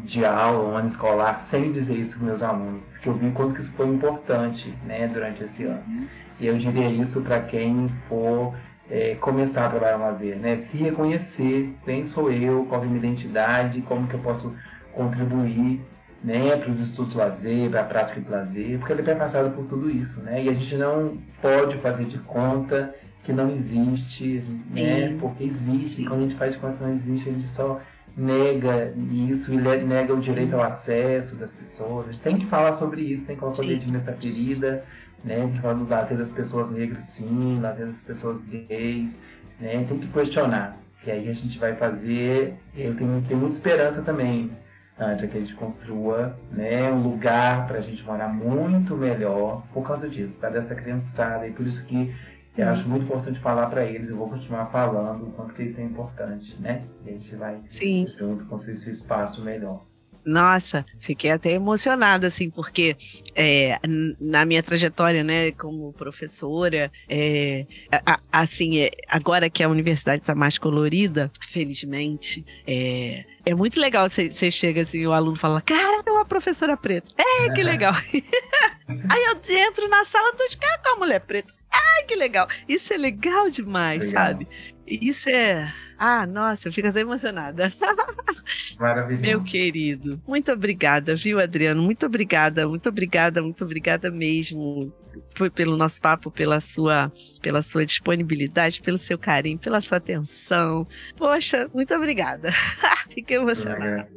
de aula, um ano escolar, sem dizer isso para meus alunos, porque eu vi quanto que isso foi importante né, durante esse ano. Uhum. E eu diria isso para quem for é, começar a trabalhar no lazer, né? se reconhecer quem sou eu, qual é a minha identidade, como que eu posso contribuir né, para os estudos de lazer, para a prática de lazer, porque ele é passado por tudo isso, né? E a gente não pode fazer de conta que não existe, né? Porque existe, e quando a gente faz de conta que não existe, a gente só nega isso e nega o direito ao acesso das pessoas. A gente tem que falar sobre isso, tem que colocar o dedinho nessa ferida, né? A gente fala do lazer das pessoas negras, sim, lazer das pessoas gays, né? Tem que questionar. E aí a gente vai fazer. Eu tenho, tenho muita esperança também, Anja, que a gente construa né, um lugar para a gente morar muito melhor por causa disso, por causa dessa criançada. E por isso que eu acho muito importante falar para eles, eu vou continuar falando o quanto que isso é importante, né? E a gente vai Sim. junto construir esse espaço melhor. Nossa, fiquei até emocionada, assim, porque é, na minha trajetória, né, como professora, é, a, assim, é, agora que a universidade está mais colorida, felizmente, é, é muito legal você chega assim, o aluno fala, cara, é uma professora preta. É, que legal. Aí eu entro na sala, tô de cara com a mulher preta. Ai, que legal. Isso é legal demais, legal. sabe? Isso é. Ah, nossa, eu fico até emocionada. Maravilhoso. Meu querido. Muito obrigada, viu, Adriano? Muito obrigada, muito obrigada, muito obrigada mesmo. Foi pelo nosso papo, pela sua, pela sua disponibilidade, pelo seu carinho, pela sua atenção. Poxa, muito obrigada. Fiquei emocionada.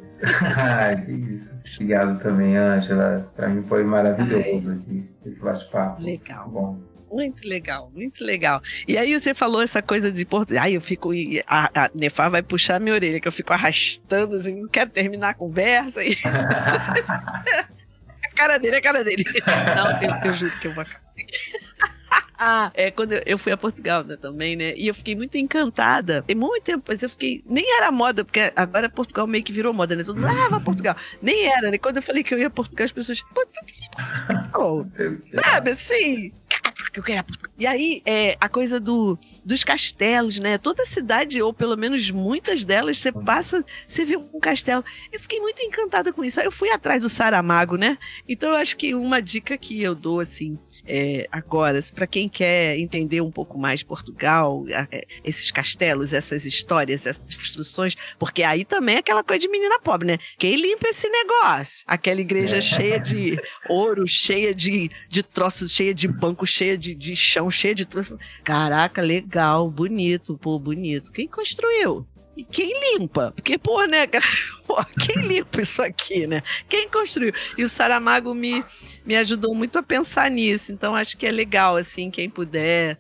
ah, que isso. Obrigado também, Ângela. Para mim foi maravilhoso aqui esse bate-papo. Legal. Bom. Muito legal, muito legal. E aí você falou essa coisa de Porto. Ai, eu fico. A, a Nefar vai puxar minha orelha, que eu fico arrastando, assim, não quero terminar a conversa. E... a cara dele, a cara dele. Não, eu, eu juro que eu vou acabar. Ah, é quando eu fui a Portugal né, também, né? E eu fiquei muito encantada. Tem muito tempo, mas eu fiquei. Nem era moda, porque agora Portugal meio que virou moda, né? Todo mundo, ah, vai Portugal. Nem era, né? Quando eu falei que eu ia a Portugal, as pessoas. Portugal. Sabe assim? Que eu quero. E aí, é, a coisa do, dos castelos, né? Toda cidade, ou pelo menos muitas delas, você passa, você vê um castelo. Eu fiquei muito encantada com isso. Aí eu fui atrás do Saramago, né? Então eu acho que uma dica que eu dou, assim, é, agora, para quem quer entender um pouco mais Portugal, é, esses castelos, essas histórias, essas construções, porque aí também é aquela coisa de menina pobre, né? Quem limpa esse negócio? Aquela igreja é. cheia de ouro, cheia de, de troços, cheia de cheia de, de chão, cheia de troços. Caraca, legal, bonito, pô, bonito. Quem construiu? E quem limpa? Porque, pô, né, cara? Pô, quem limpa isso aqui, né? Quem construiu? E o Saramago me, me ajudou muito a pensar nisso. Então, acho que é legal, assim, quem puder,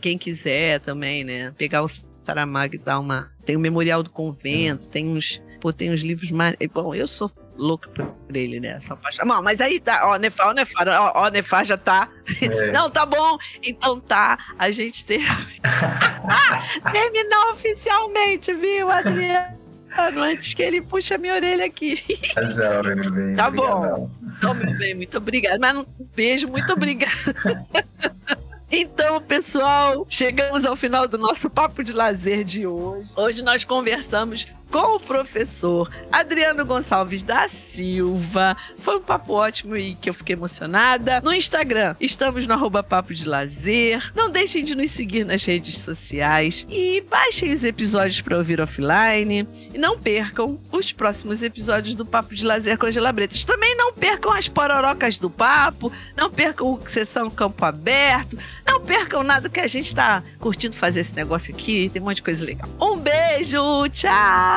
quem quiser também, né? Pegar o Saramago e dar uma. Tem o Memorial do Convento, tem uns. Pô, tem uns livros mais. Bom, eu sou louca por ele, né? Essa paixão. Bom, mas aí tá, ó, Nefar, ó, Nefar, ó, ó, Nefar já tá. É. Não, tá bom. Então tá, a gente tem... terminou oficialmente, viu, Adriano? Antes que ele puxa minha orelha aqui. Tá, já, meu bem. Tá bom. Então, meu bem, muito obrigado. Mas um beijo, muito obrigado. Então, pessoal, chegamos ao final do nosso papo de lazer de hoje. Hoje nós conversamos com o professor Adriano Gonçalves da Silva. Foi um papo ótimo e que eu fiquei emocionada. No Instagram, estamos no arroba Papo de Lazer. Não deixem de nos seguir nas redes sociais e baixem os episódios para ouvir offline. E não percam os próximos episódios do Papo de Lazer com Angela Bretas. Também não percam as pororocas do papo, não percam o Sessão Campo Aberto, não percam nada que a gente está curtindo fazer esse negócio aqui. Tem um monte de coisa legal. Um beijo,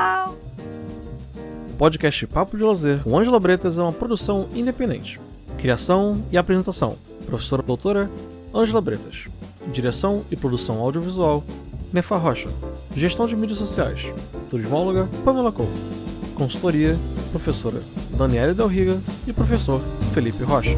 tchau! Podcast Papo de Lazer com Ângela Bretas é uma produção independente. Criação e apresentação: Professora Doutora Ângela Bretas. Direção e produção audiovisual: Nefa Rocha. Gestão de mídias sociais: Turismóloga Pamela Couto. Consultoria: Professora Daniela Del Riga e Professor Felipe Rocha.